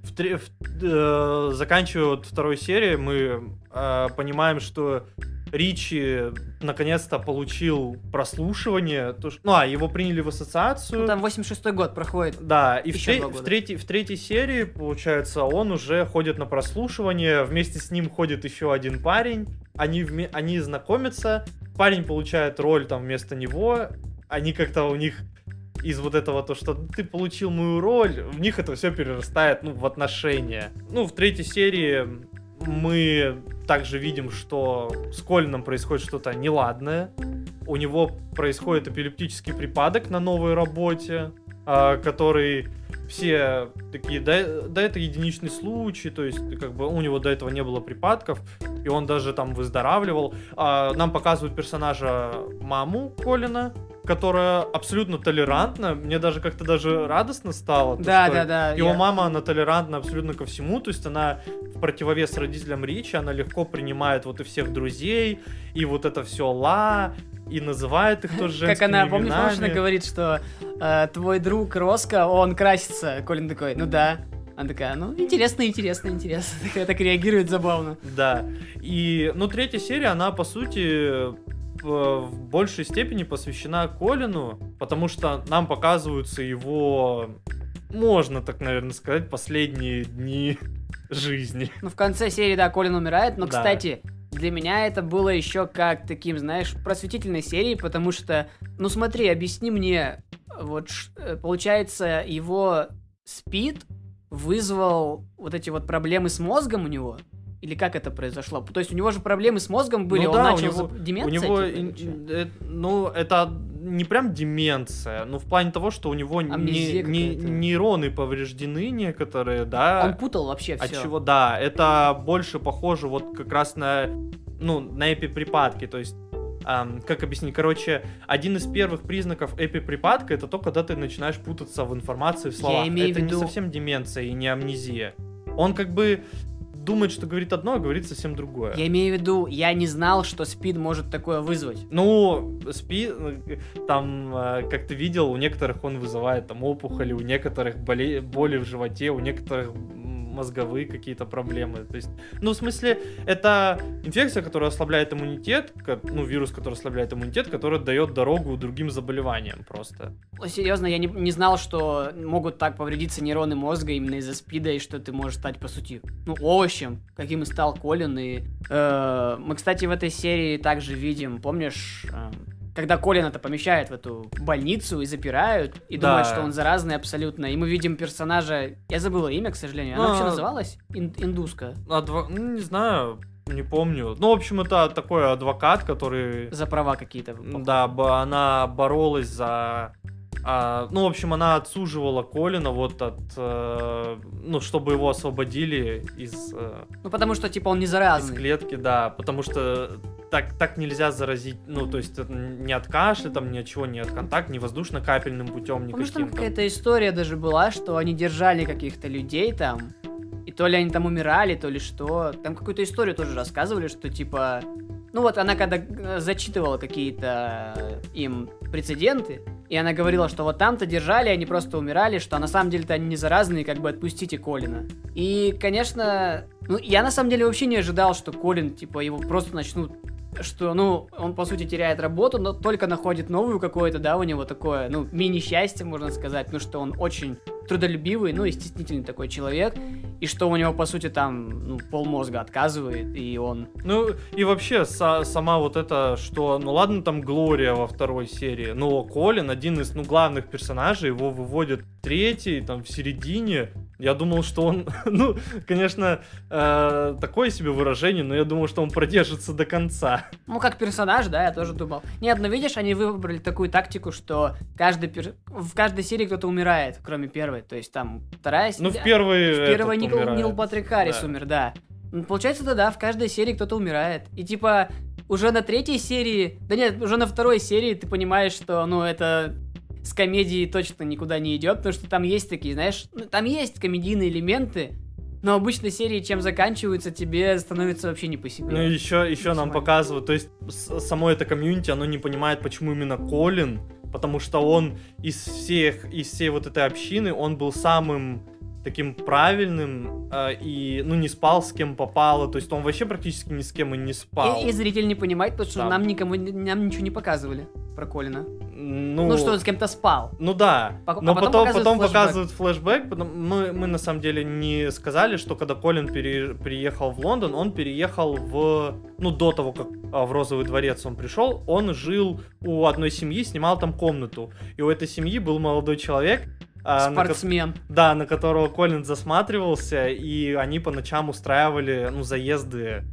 В тре- в- э, заканчивая вот второй серии, мы э, понимаем, что Ричи наконец-то получил прослушивание. то, что- ну, а, его приняли в ассоциацию. Ну, там 86-й год проходит. Да, и в, тре- в, третьей, в третьей серии, получается, он уже ходит на прослушивание, вместе с ним ходит еще один парень, они, вме- они знакомятся, парень получает роль там вместо него, они как-то у них из вот этого то, что ты получил мою роль, в них это все перерастает, ну, в отношения. Ну, в третьей серии мы также видим, что с Колином происходит что-то неладное. У него происходит эпилептический припадок на новой работе, а, который все такие, да, да, это единичный случай, то есть, как бы, у него до этого не было припадков, и он даже там выздоравливал. А, нам показывают персонажа маму Колина, которая абсолютно толерантна, мне даже как-то даже радостно стало. то, Да, что да, да. его я- мама, она толерантна абсолютно ко всему, то есть она в противовес родителям Ричи, она легко принимает вот и всех друзей, и вот это все ла, и называет их тоже Как она, помнишь, помнишь, она говорит, что э, твой друг Роско, он красится. Колин такой, ну да. Она такая, ну, интересно, интересно, интересно. Такая так реагирует забавно. Да. И, ну, третья серия, она, по сути, в, в большей степени посвящена Колину, потому что нам показываются его, можно так, наверное, сказать, последние дни жизни. Ну, в конце серии, да, Колин умирает, но, Да. кстати, для меня это было еще как таким, знаешь, просветительной серией, потому что, ну смотри, объясни мне, вот, э, получается, его спид вызвал вот эти вот проблемы с мозгом у него? Или как это произошло? То есть у него же проблемы с мозгом были, Ну он да, у начал него- зап- деменция? у него, типа, э, ну, это не прям деменция, но в плане того, что у него не- не- нейроны повреждены некоторые, да. Он путал вообще От все. чего, да, это больше похоже вот как раз на, ну, на эпиприпадки, то есть, ам, как объяснить, короче, один из первых признаков эпиприпадка это то, когда ты начинаешь путаться в информации, в словах. имею это в не виду- совсем деменция и не амнезия. Он как бы думает, что говорит одно, а говорит совсем другое. Я имею в виду, я не знал, что спид может такое вызвать. Ну, спи, там, э, как ты видел, у некоторых он вызывает там опухоли, у некоторых боли, боли в животе, у некоторых мозговые какие-то проблемы. То есть, ну, в смысле, это инфекция, которая ослабляет иммунитет, ну, вирус, который ослабляет иммунитет, который дает дорогу другим заболеваниям просто. Серьезно, я не, не знал, что могут так повредиться нейроны мозга именно из-за спида, и что ты можешь стать, по сути, ну, овощем, каким и стал Колин. И, э, мы, кстати, в этой серии также видим, помнишь, э, когда Колин это помещает в эту больницу и запирают, и Да. думают, что он заразный абсолютно. И мы видим персонажа, я забыла имя, к сожалению, она А. вообще называлась? Ин- индуска. Адво- ну, не знаю, не помню. Ну, в общем, это такой адвокат, который За права какие-то. Да, она боролась за... а, ну, в общем, она отсуживала Колина вот от... э, ну, чтобы его освободили из, э, Ну, потому что, типа, он не из заразный. клетки, да, потому что так, так нельзя заразить, ну, то есть ни от кашля, там, ни от чего, ни от контакта, ни воздушно-капельным путем, Помнишь, там никаким. там. какая-то история даже была, что они держали каких-то людей там, И то ли они там умирали, то ли что. Там какую-то историю тоже рассказывали, что типа... Ну вот она когда э, зачитывала какие-то э, им прецеденты, и она говорила, что вот там-то держали, они просто умирали, что на самом деле-то они не заразные, как бы отпустите Колина. И, конечно, ну, я на самом деле вообще не ожидал, что Колин, типа, его просто начнут что, ну, он, по сути, теряет работу, но только находит новую какое-то, да, у него такое, ну, мини-счастье, можно сказать, ну, что он очень трудолюбивый, ну, и стеснительный такой человек, и что у него, по сути, там, ну, полмозга отказывает, и он... Ну, и вообще, са- сама вот это, что, ну, ладно, там Глория во второй серии, но Колин, один из, ну, главных персонажей, его выводит третий, там, в середине, я думал, что он, ну, конечно, э, такое себе выражение, но я думал, что он продержится до конца. Ну, как персонаж, да, я тоже думал. Нет, но видишь, они выбрали такую тактику, что каждый пер... в каждой серии кто-то умирает, кроме первой. То есть там вторая серия... Ну, в первой В первой Нил, умирает. Нил Патрик Харрис Да. умер, да. Ну, Получается, да, да, в каждой серии кто-то умирает. И типа уже на третьей серии, да нет, уже на второй серии ты понимаешь, что, ну, это с комедией точно никуда не идет, потому что там есть такие, знаешь, ну, там есть комедийные элементы, но обычно серии чем заканчиваются, тебе становится вообще не по себе. Ну, еще, еще нам показывают, то есть само это комьюнити, оно не понимает, почему именно Колин, потому что он из всех, из всей вот этой общины, он был самым таким правильным э, и, ну, не спал с кем попало, то есть он вообще практически ни с кем и не спал. И, и зритель не понимает, потому что Да. нам никому нам ничего не показывали про Колина. Ну, Ну, что он с кем-то спал. Ну да, а но потом потом, показывают потом флешбэк. показывают флешбэк. потом мы, мы на самом деле не сказали, что когда Колин пере- приехал в Лондон, он переехал в... Ну, до того, как а, в Розовый дворец он пришел, он жил у одной семьи, снимал там комнату. И у этой семьи был молодой человек, а, на Спортсмен. да, на которого Колин засматривался, и они по ночам устраивали, ну, заезды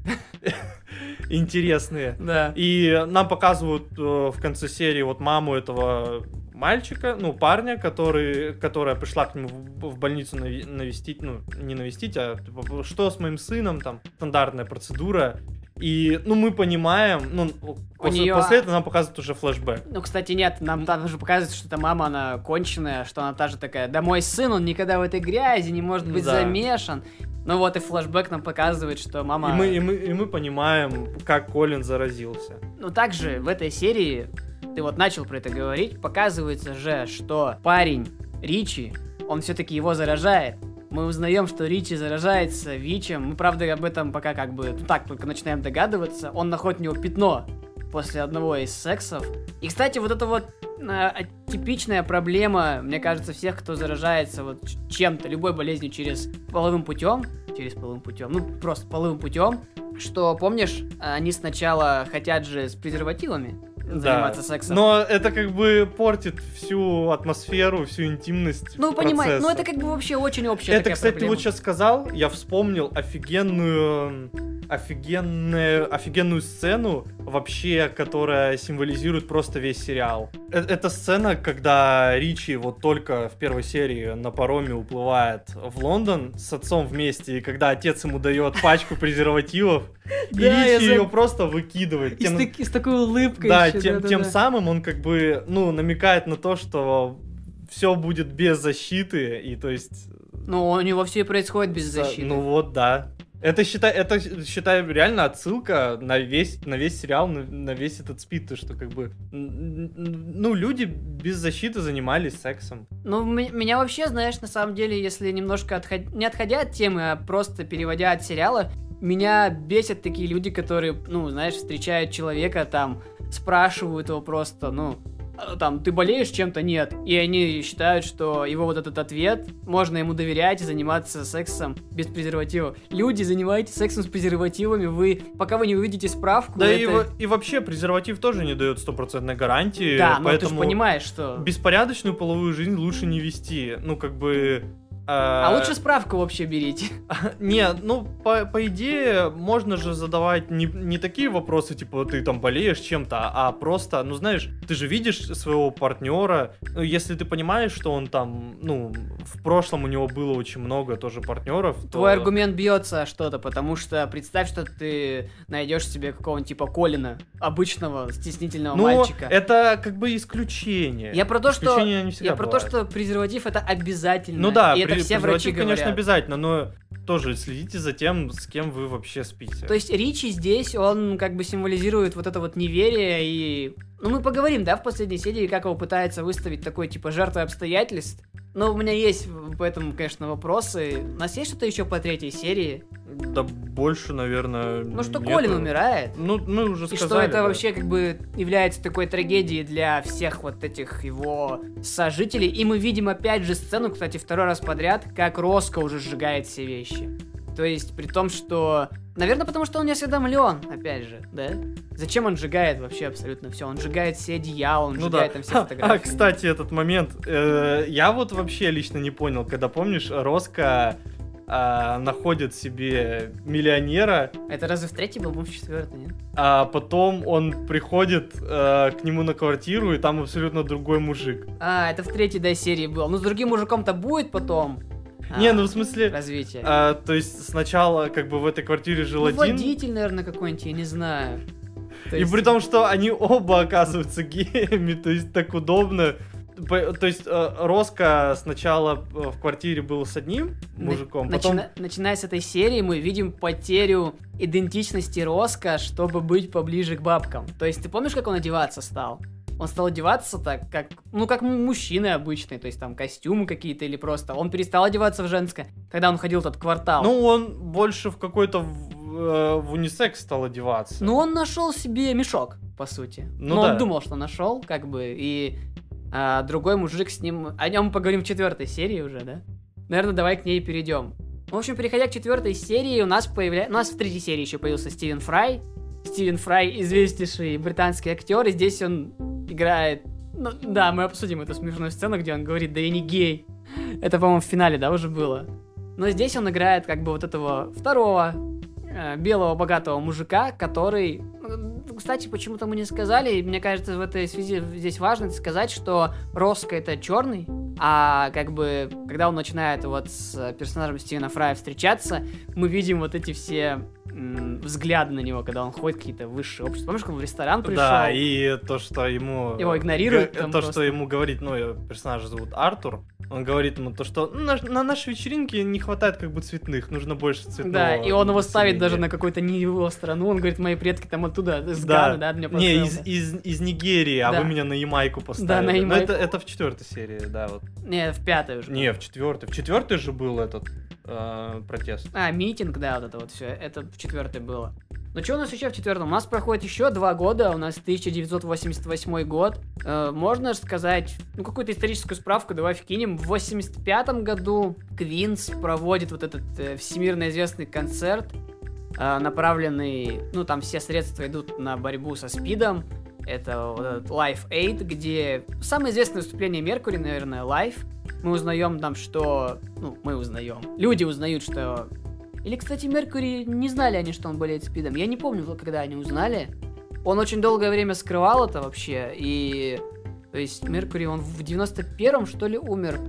интересные. Да. И нам показывают э, в конце серии вот маму этого мальчика, ну, парня, который, которая пришла к нему в, больницу навестить, ну, не навестить, а типа, что с моим сыном, там, стандартная процедура. И, ну, мы понимаем, ну, после, неё- после этого нам показывают уже флешбэк. Ну, кстати, нет, нам там же показывается, что эта мама, она конченая, что она та же такая, да мой сын, он никогда в этой грязи не может быть Да. замешан. Ну вот и флешбэк нам показывает, что мама... И мы, и, мы, и мы понимаем, как Колин заразился. Ну, также в этой серии, ты вот начал про это говорить, показывается же, что парень Ричи, он все-таки его заражает. Мы узнаем, что Ричи заражается ВИЧем. Мы, правда, об этом пока как бы ну, так только начинаем догадываться. Он находит у него пятно после одного из сексов. И, кстати, вот это вот э, типичная проблема, мне кажется, всех, кто заражается вот чем-то, любой болезнью через половым путем, через половым путем, ну просто половым путем, что, помнишь, они сначала хотят же с презервативами заниматься сексом. Но это как бы портит всю атмосферу, всю интимность Ну, понимаешь, ну это как бы вообще очень общая Это, кстати, ты проблема. вот сейчас сказал, я вспомнил офигенную, офигенную, офигенную сцену, вообще, которая символизирует просто весь сериал. Э- Это сцена, когда Ричи вот только в первой серии на пароме уплывает в Лондон с отцом вместе, и когда отец ему дает пачку презервативов, и Да, Ричи ее просто выкидывает. И с, такой улыбкой да, тем, да-да-да. тем самым он как бы, ну, намекает на то, что все будет без защиты, и то есть... Ну, у него все происходит без за- защиты. Ну вот, да. Это считай, это считай реально отсылка на весь, на весь сериал, на, на весь этот спид, то что как бы, ну люди без защиты занимались сексом. Ну, меня вообще, знаешь, на самом деле, если немножко отход... не отходя от темы, а просто переводя от сериала, меня бесят такие люди, которые, ну, знаешь, встречают человека, там, спрашивают его просто, ну, а, там, ты болеешь чем-то? Нет. И они считают, что его вот этот ответ, можно ему доверять и заниматься сексом без презервативов. Люди, занимаетесь сексом с презервативами, вы, пока вы не увидите справку, Да и, это- во- и вообще презерватив тоже не дает стопроцентной гарантии, Да, но ты же поэтому понимаешь, что... беспорядочную половую жизнь лучше не вести. Ну как бы. А лучше справку вообще берите. Не, ну, по, по идее, можно же задавать не, не такие вопросы, типа, ты там болеешь чем-то, а просто, ну, знаешь, ты же видишь своего партнера, ну, если ты понимаешь, что он там, ну, в прошлом у него было очень много тоже партнеров, то... Твой аргумент бьется что-то, потому что представь, что ты найдешь себе какого-нибудь типа Колина, обычного стеснительного Ну, мальчика. это как бы исключение. Я про то, что не всегда я про то, что презерватив это обязательно. Ну да, и это все врачи презерватив, конечно, говорят. обязательно, но тоже следите за тем, с кем вы вообще спите. То есть Ричи здесь, он как бы символизирует вот это вот неверие и... Ну, мы поговорим, да, в последней серии, как его пытается выставить такой, типа, жертвой обстоятельств. Но у меня есть по этому, конечно, вопросы. У нас есть что-то еще по третьей серии? Да больше, наверное, Ну, что нету. Колин умирает. Ну, мы уже И сказали. что это да. вообще как бы является такой трагедией для всех вот этих его сожителей. И мы видим опять же сцену, кстати, второй раз подряд, как Роско уже сжигает все вещи. То есть, при том, что... Наверное, потому что он не осведомлен, опять же, да? Зачем он сжигает вообще абсолютно все? Он сжигает все одеяла, он Ну да. сжигает там все А, фотографии. кстати, этот момент. э, я вот вообще лично не понял, когда, помнишь, Роско а, находит себе миллионера, Это разве в третий был, в четвертый, нет? а потом он приходит э, к нему на квартиру, и там абсолютно другой мужик. А, это в третьей, да, серии было. Ну, с другим мужиком-то будет потом. А, Не, ну в смысле... Развитие. а, то есть сначала как бы в этой квартире жил Ну, один, водитель, наверное, какой-нибудь, я не знаю. То и есть- при том, что они оба оказываются геями, то есть так удобно. То есть э, Роско сначала э, в квартире был с одним мужиком, потом... начина- Начиная с этой серии, мы видим потерю идентичности Роско, чтобы быть поближе к бабкам. То есть, ты помнишь, как он одеваться стал? Он стал одеваться так, как, ну, как мужчины обычные, то есть там костюмы какие-то или просто. Он перестал одеваться в женское, когда он ходил в тот квартал. Ну, он больше в какой-то в, э, в унисекс стал одеваться. Ну, он нашел себе мешок, по сути. Ну Ну, да. он думал, что нашел, как бы, и а, другой мужик с ним... О нем поговорим в четвертой серии уже, да? Наверное, давай к ней перейдем. В общем, переходя к четвертой серии, у нас появляется... У нас в третьей серии еще появился Стивен Фрай. Стивен Фрай известнейший британский актер, и здесь он играет... Ну, да, мы обсудим эту смешную сцену, где он говорит, да я не гей. Это, по-моему, в финале, да, уже было. Но здесь он играет как бы вот этого второго э, белого богатого мужика, который... ну, Кстати, почему-то мы не сказали, и мне кажется, в этой связи здесь важно сказать, что Роско это черный, а как бы, когда он начинает вот с персонажем Стивена Фрая встречаться, мы видим вот эти все взгляды на него, когда он ходит какие-то высшие общества. Помнишь, как он в ресторан пришел? Да, и то, что ему... Его игнорируют га- там То, просто. что ему говорит, ну, э, персонаж зовут Артур, он говорит ему то, что «Ну, на, на нашей вечеринке не хватает как бы цветных, нужно больше цветного. Да, и он его ставит населения». даже на какой-то не его страну. Он говорит, мои предки там оттуда, с Да, Ганы, да, меня не, поставил». из, из, из Нигерии, а Да. вы меня на Ямайку поставили. Да, на Ну, Ямайку. это, это в четвертой серии, да, вот. Не, в пятой уже. Не, в четвертой. В четвертой же был этот э, протест. А, митинг, да, вот это вот все. Это в четвертой было. Ну что у нас еще в четвертом? У нас проходит еще два года, у нас 1988 год. Э, можно сказать, ну какую-то историческую справку давай вкинем. В 85 году Квинс проводит вот этот э, всемирно известный концерт, э, направленный, ну там все средства идут на борьбу со СПИДом. Это вот этот Life Aid, где самое известное выступление Меркури, наверное, Life. Мы узнаем там, что... Ну, мы узнаем. Люди узнают, что или, кстати, Меркури не знали они, что он болеет СПИДом. Я не помню, когда они узнали. Он очень долгое время скрывал это вообще. И... То есть Меркури, он в 91-м, что ли, умер.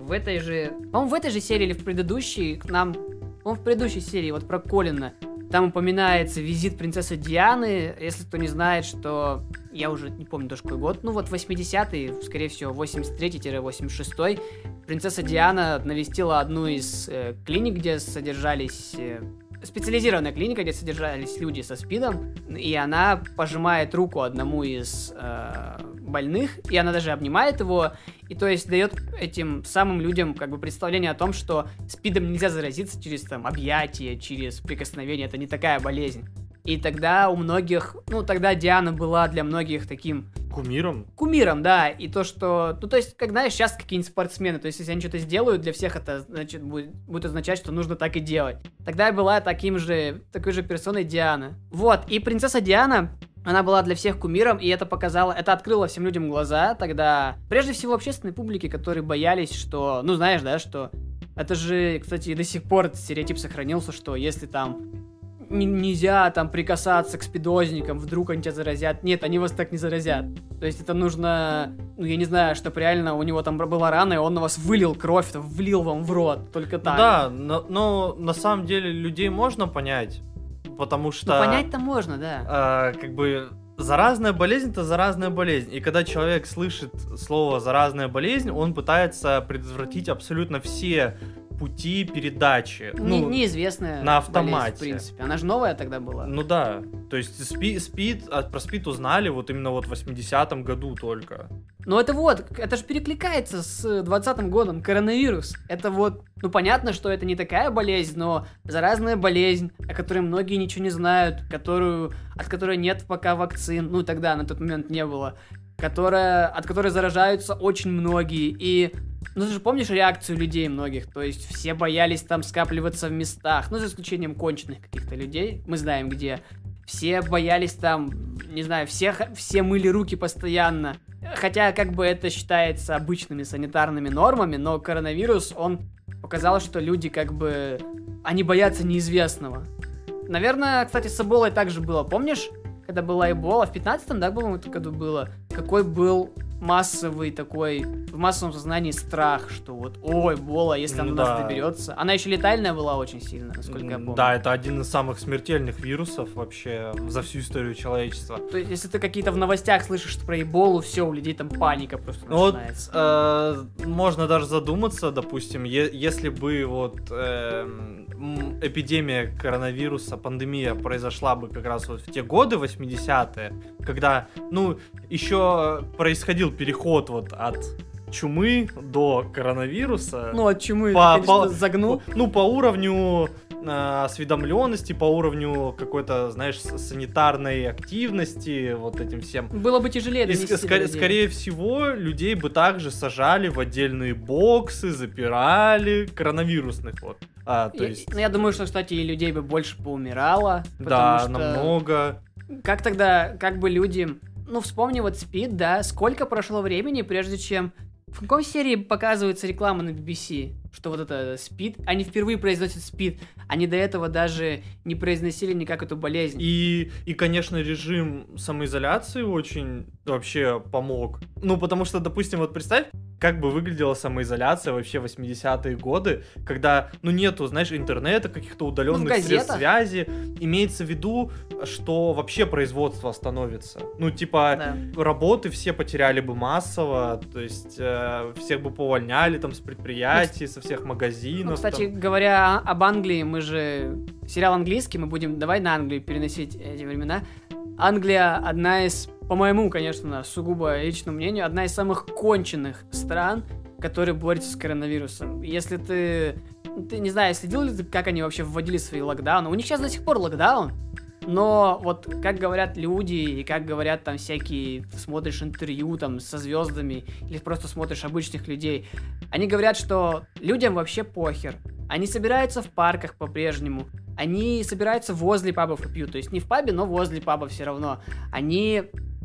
В этой же... По-моему, в этой же серии или в предыдущей к нам... Он в предыдущей серии, вот про Колина. Там упоминается визит принцессы Дианы. Если кто не знает, что... Я уже не помню даже какой год. Ну вот 80-й, скорее всего, 83-86 принцесса Диана навестила одну из э, клиник, где содержались... э, специализированная клиника, где содержались люди со СПИДом, и она пожимает руку одному из э, больных, и она даже обнимает его, и то есть дает этим самым людям как бы представление о том, что СПИДом нельзя заразиться через там объятия, через прикосновение, это не такая болезнь. И тогда у многих, ну тогда Диана была для многих таким Кумиром? кумиром, да, и то, что, ну, то есть, как, знаешь, сейчас какие-нибудь спортсмены, то есть, если они что-то сделают, для всех это, значит, будет, будет означать, что нужно так и делать. Тогда я была таким же, такой же персоной Диана. Вот, и принцесса Диана, она была для всех кумиром, и это показало, это открыло всем людям глаза тогда, прежде всего, общественной публике, которые боялись, что, ну, знаешь, да, что это же, кстати, и до сих пор стереотип сохранился, что если там нельзя там прикасаться к спидозникам, вдруг они тебя заразят. Нет, они вас так не заразят. То есть это нужно, ну я не знаю, чтобы реально у него там была рана, и он на вас вылил кровь, там, влил вам в рот, только так. Да, но, но на самом деле людей можно понять, потому Ну что... понять-то можно, да. а, как бы заразная болезнь это заразная болезнь. И когда человек слышит слово заразная болезнь, он пытается предотвратить абсолютно все пути передачи. Не- Ну, неизвестная на болезнь, автомате. в принципе. Она же новая тогда была. ну да. То есть спи, спид, а про спид узнали вот именно вот в 80-м году только. Но это вот, это же перекликается с 20 годом, коронавирус. Это вот, ну понятно, что это не такая болезнь, но заразная болезнь, о которой многие ничего не знают, которую, от которой нет пока вакцин, ну тогда на тот момент не было, которая, от которой заражаются очень многие. И, ну ты же помнишь реакцию людей многих, то есть все боялись там скапливаться в местах, ну за исключением конченых каких-то людей, мы знаем где. Все боялись там, не знаю, всех, все мыли руки постоянно. Хотя, как бы это считается обычными санитарными нормами, но коронавирус, он показал, что люди как бы, они боятся неизвестного. Наверное, кстати, с Эболой также было. Помнишь, когда была Эбола, в 15-м, да, по-моему, году было, какой был массовый такой, в массовом сознании страх, что вот, ой, Эбола, если она Ну до нас да. доберется. Она еще летальная была очень сильно, насколько я помню. Да, это один из самых смертельных вирусов вообще за всю историю человечества. То есть, если ты какие-то в новостях слышишь про Эболу, все, у людей там паника просто Ну вот начинается. э, можно даже задуматься, допустим, е- если бы вот м, эпидемия коронавируса, пандемия произошла бы как раз вот в те годы, 80-е, когда, ну, еще происходил переход вот от чумы до коронавируса. Ну, от чумы, по- ты, конечно, по- загнул. Ну, по уровню э, осведомленности, по уровню какой-то, знаешь, санитарной активности, вот этим всем. Было бы тяжелее И ск- скорее, скорее всего, людей бы также сажали в отдельные боксы, запирали, коронавирусных вот. А, то Я- есть, ну, я думаю, что, кстати, и людей бы больше поумирало. да, что намного. Как тогда, как бы люди... Ну, вспомни вот Спид, да, сколько прошло времени, прежде чем... В какой серии показывается реклама на BBC? Что вот это Спид? Они впервые произносят Спид. Они до этого даже не произносили никак эту болезнь. И, и, конечно, режим самоизоляции очень вообще помог. Ну, потому что, допустим, вот представь, как бы выглядела самоизоляция вообще в 80-е годы, когда, ну, нету, знаешь, интернета, каких-то удаленных средств газетах. связи. Имеется в виду, что вообще производство остановится. Ну, типа, Да. работы все потеряли бы массово, то есть э, всех бы повольняли там с предприятий, со всех магазинов. Ну, кстати, там. говоря об Англии, мы же... Сериал английский, мы будем... Давай на Англию переносить эти времена. Англия одна из, по моему, конечно, сугубо личному мнению, одна из самых конченных стран, которые борются с коронавирусом. Если ты... Ты не знаю, следил ли ты, как они вообще вводили свои локдауны? У них сейчас до сих пор локдаун, но вот как говорят люди, и как говорят там всякие, смотришь интервью там со звездами, или просто смотришь обычных людей, они говорят, что людям вообще похер. Они собираются в парках по-прежнему. Они собираются возле пабов и пьют. То есть не в пабе, но возле паба все равно. Они...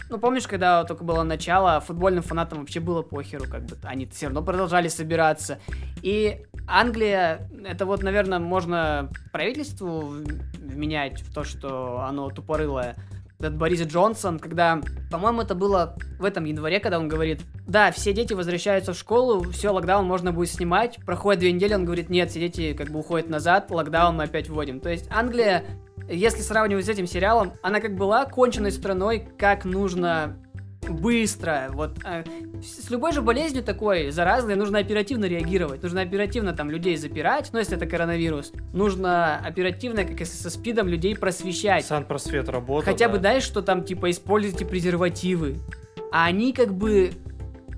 Ну, помнишь, когда только было начало, футбольным фанатам вообще было похеру, как бы. Они все равно продолжали собираться. И Англия, это вот, наверное, можно правительству вменять в то, что оно тупорылое. Этот Борис Джонсон, когда, по-моему, это было в этом январе, когда он говорит, да, все дети возвращаются в школу, все, локдаун можно будет снимать, проходит две недели, он говорит, нет, все дети как бы уходят назад, локдаун мы опять вводим. То есть Англия, если сравнивать с этим сериалом, она как была конченной страной, как нужно быстро, вот э, с любой же болезнью такой заразной нужно оперативно реагировать, нужно оперативно там людей запирать, ну если это коронавирус, нужно оперативно, как если со спидом, людей просвещать. Санпросвет работал. Хотя да. бы, знаешь, что там, типа, используйте презервативы. А они как бы...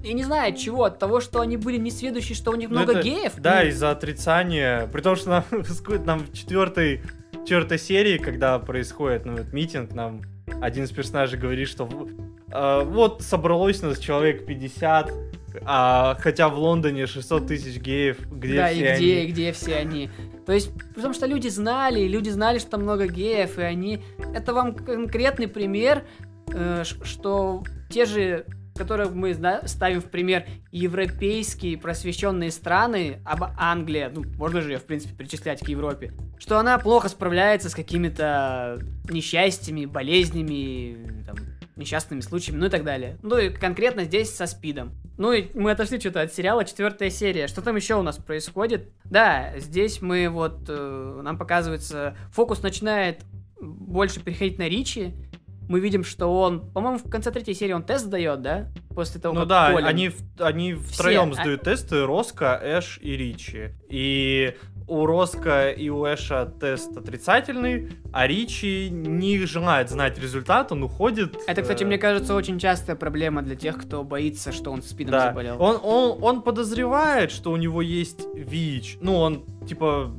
Я не знаю от чего, от того, что они были несведущие, что у них Ну, много это- геев. Да, Ну, из-за отрицания. При том, что нам, нам в четвертой, четвертой серии, когда происходит ну, этот митинг, нам один из персонажей говорит, что э, вот собралось нас человек 50, а, хотя в Лондоне 600 тысяч геев, где да, все и где, они? и где все они. То есть, потому что люди знали, люди знали, что там много геев, и они... Это вам конкретный пример, э, что те же которые мы ставим в пример европейские просвещенные страны, об Англия, ну, можно же ее, в принципе, причислять к Европе, что она плохо справляется с какими-то несчастьями, болезнями, там, несчастными случаями, ну и так далее. Ну и конкретно здесь со СПИДом. Ну и мы отошли что-то от сериала, четвертая серия. Что там еще у нас происходит? Да, здесь мы вот, э, нам показывается, фокус начинает больше переходить на Ричи, мы видим, что он, по-моему, в конце третьей серии он тест дает, да? После того, Ну как да, Колин- они, они втроем а- сдают тесты, Роско, Эш и Ричи. И у Роско и у Эша тест отрицательный, а Ричи не желает знать результат, он уходит. Это, кстати, э, мне кажется, очень частая проблема для тех, кто боится, что он спидом Да, заболел. он, он, он подозревает, что у него есть ВИЧ. Ну, он, типа,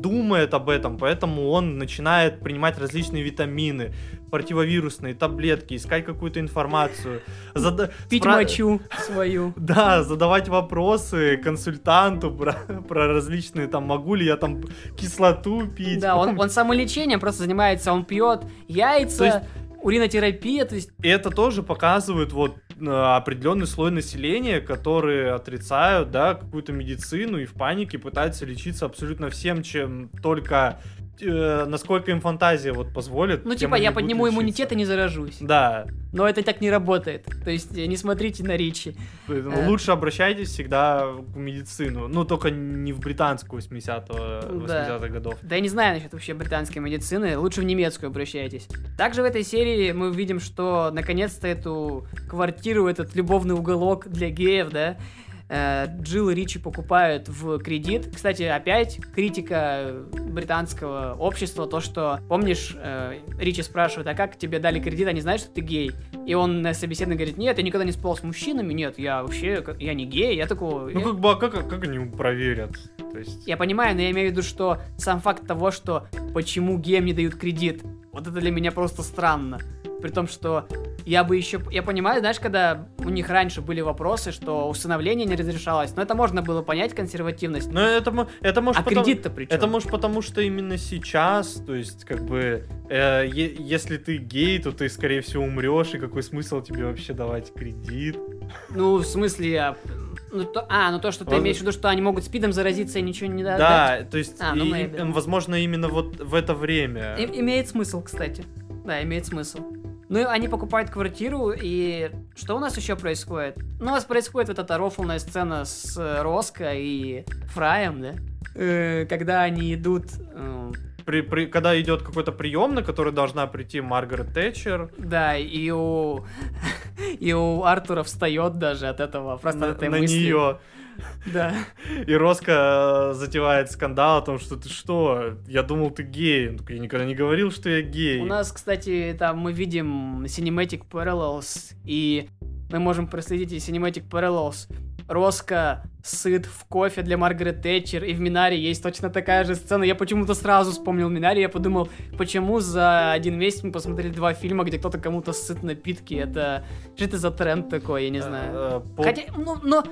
думает об этом, поэтому он начинает принимать различные витамины, противовирусные таблетки, искать какую-то информацию. зада- Пить спра- мочу свою. Да, задавать вопросы консультанту про, про различные, там, могу ли я там кислоту пить. Да, он, он самолечением просто занимается, он пьет яйца, То есть- уринотерапия, то есть И это тоже показывает вот э, определенный слой населения, которые отрицают, да, какую-то медицину и в панике пытаются лечиться абсолютно всем, чем только э, насколько им фантазия вот позволит. Ну, типа, я подниму лечиться. иммунитет и не заражусь. Да, Но это так не работает. То есть э, не смотрите на Ричи. поэтому Э. лучше обращайтесь всегда в медицину. Ну, только не в британскую 80-го, 80-х годов. Да я не знаю насчет вообще британской медицины. Лучше в немецкую обращайтесь. Также в этой серии мы видим, что наконец-то эту квартиру, этот любовный уголок для геев, да, Джилл и Ричи покупают в кредит. Кстати, опять критика британского общества, то, что, помнишь, э, Ричи спрашивает, а как тебе дали кредит, они знают, что ты гей? И он на собеседовании говорит, нет, я никогда не спал с мужчинами, нет, я вообще, я не гей, я такого... Ну, как бы, а как, как они проверят? То есть... Я понимаю, но я имею в виду, что сам факт того, что почему геям не дают кредит, вот это для меня просто странно. При том, что я бы еще... Я понимаю, знаешь, когда у них раньше были вопросы, что усыновление не разрешалось, но это можно было понять, консервативность. Ну, это, это может А потом- кредит-то при чем? Это может потому, что именно сейчас, то есть, как бы, э, если ты гей, то ты, скорее всего, умрешь, и какой смысл тебе вообще давать кредит? Ну, в смысле, я... Ну, то... А, ну то, что ты Воз- имеешь в виду, что они могут спидом заразиться и ничего не дадут. Да, то есть, А, ну, и- возможно, именно вот в это время. И- имеет смысл, кстати. Да, имеет смысл. Ну, и они покупают квартиру, и что у нас еще происходит? Ну, у нас происходит вот эта рофлная сцена с э, Роско и Фраем, да? Э, когда они идут... э, При, при- когда идет какой-то прием, на который должна прийти Маргарет Тэтчер, да, и у... И у Артура встает даже от этого, просто на, от этой на мысли. нее. Да. И Роско э, затевает скандал о том, что ты что, я думал, ты гей. Он такой, я никогда не говорил, что я гей. У нас, кстати, там мы видим Cinematic Parallels, и мы можем проследить эти Cinematic Parallels. Роско сыт в кофе для Маргарет Тэтчер, и в Минаре есть точно такая же сцена. Я почему-то сразу вспомнил Минаре, я подумал, почему за один месяц мы посмотрели два фильма, где кто-то кому-то сыт напитки. Это что это за тренд такой, я не знаю. Э, Хотя, ну, но,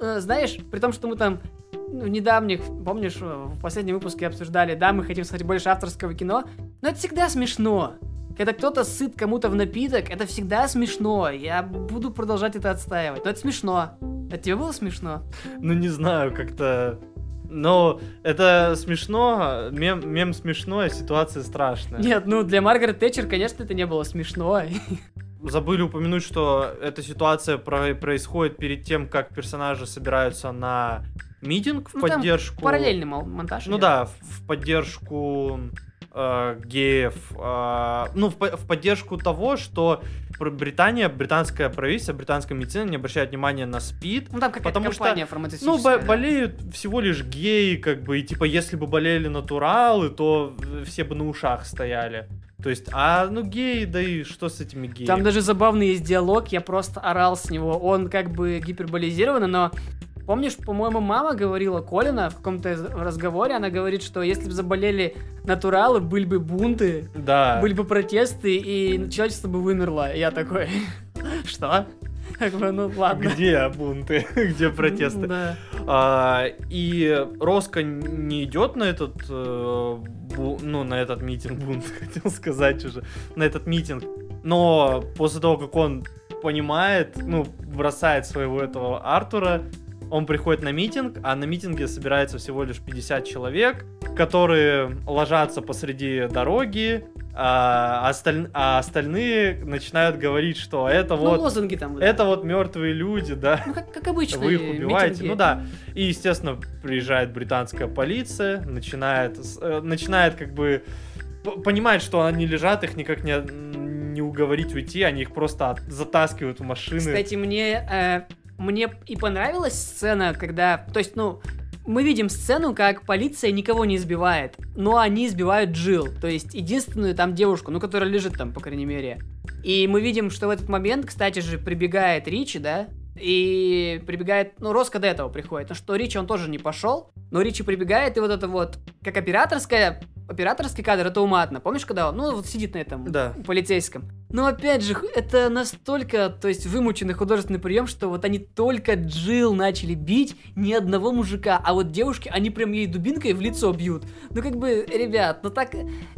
э, знаешь, при том, что мы там ну, в недавних, помнишь, э, в последнем выпуске обсуждали, да, мы хотим смотреть больше авторского кино, но это всегда смешно. Когда кто-то сыт кому-то в напиток, это всегда смешно. Я буду продолжать это отстаивать. Но это смешно. Это тебе было смешно? Ну, не знаю, как-то... Но это смешно, мем, мем смешно, а ситуация страшная. Нет, ну для Маргарет Тэтчер, конечно, это не было смешно. Забыли упомянуть, что эта ситуация про- происходит перед тем, как персонажи собираются на митинг в Ну, поддержку... Параллельный монтаж. Ну идет. да, в поддержку э, геев, э, ну, в, в поддержку того, что Бр- Британия, британское правительство, британская медицина не обращает внимания на СПИД, Ну там какая-то потому что, компания ну, фармацевтическая. бо- да. болеют всего лишь геи, как бы, и типа, если бы болели натуралы, то все бы на ушах стояли. То есть, а, ну, геи, да и что с этими геями? Там даже забавный есть диалог, я просто орал с него. Он как бы гиперболизированный, но помнишь, по-моему, мама говорила Колина в каком-то разговоре, она говорит, что если бы заболели натуралы, были бы бунты, Да. были бы протесты, и человечество бы вымерло. Я такой, что? Как бы, ну ладно. Где бунты? Где протесты? Да. А, и Роско не идет на этот, э, бу- ну, на этот митинг, бунт, хотел сказать уже, на этот митинг. Но после того, как он понимает, ну, бросает своего этого Артура, он приходит на митинг, а на митинге собирается всего лишь 50 человек, которые ложатся посреди дороги, а, осталь- а остальные начинают говорить, что это Ну, вот, лозунги там. да. это вот мертвые люди, да. Ну, как, как обычно. Вы их убиваете. Ну да. И, естественно, приезжает британская полиция, начинает, э, начинает как бы понимает, что они лежат, их никак не, не уговорить уйти, они их просто от- затаскивают в машины. Кстати, мне, э, мне и понравилась сцена, когда... То есть, ну, мы видим сцену, как полиция никого не избивает, но они избивают Джилл, то есть единственную там девушку, ну, которая лежит там, по крайней мере. И мы видим, что в этот момент, кстати же, прибегает Ричи, да, и прибегает, ну, Роско до этого приходит, ну, что Ричи, он тоже не пошел, но Ричи прибегает, и вот это вот, как операторская, операторский кадр, это уматно, помнишь, когда он, ну, вот сидит на этом Да. полицейском. Но опять же, это настолько, то есть, вымученный художественный прием, что вот они только Джилл начали бить ни одного мужика, а вот девушки, они прям ей дубинкой в лицо бьют. Ну, как бы, ребят, ну так,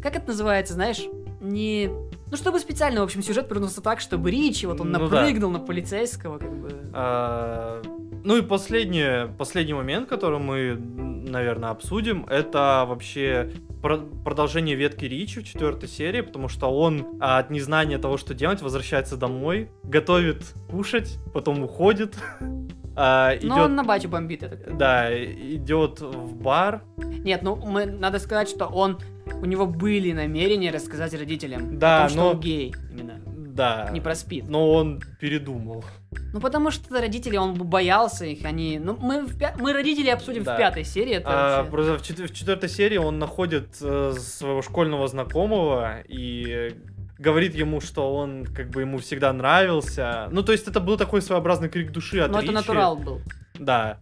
как это называется, знаешь, не... Ну, чтобы специально, в общем, сюжет повернулся так, чтобы Ричи, вот он Ну да. напрыгнул на полицейского, как бы... А, Ну и последний, последний момент, который мы, наверное, обсудим, это вообще про- продолжение ветки Ричи в четвертой серии, потому что он а, от незнания того, что делать, возвращается домой, готовит кушать, потом уходит, а, Но идет, он на батю бомбит это. да, идет в бар, Нет, ну, мы, надо сказать, что он... У него были намерения рассказать родителям Да, о том, что но- он гей, именно. да, Не проспит. но он передумал. Ну, потому что родители, он боялся их, они... Ну, мы, в пя- мы родителей обсудим Да. в пятой серии, это А, вообще- просто в, чет- в четвертой серии он находит э, своего школьного знакомого и говорит ему, что он как бы ему всегда нравился. Ну, то есть это был такой своеобразный крик души от Но это натурал был. Да.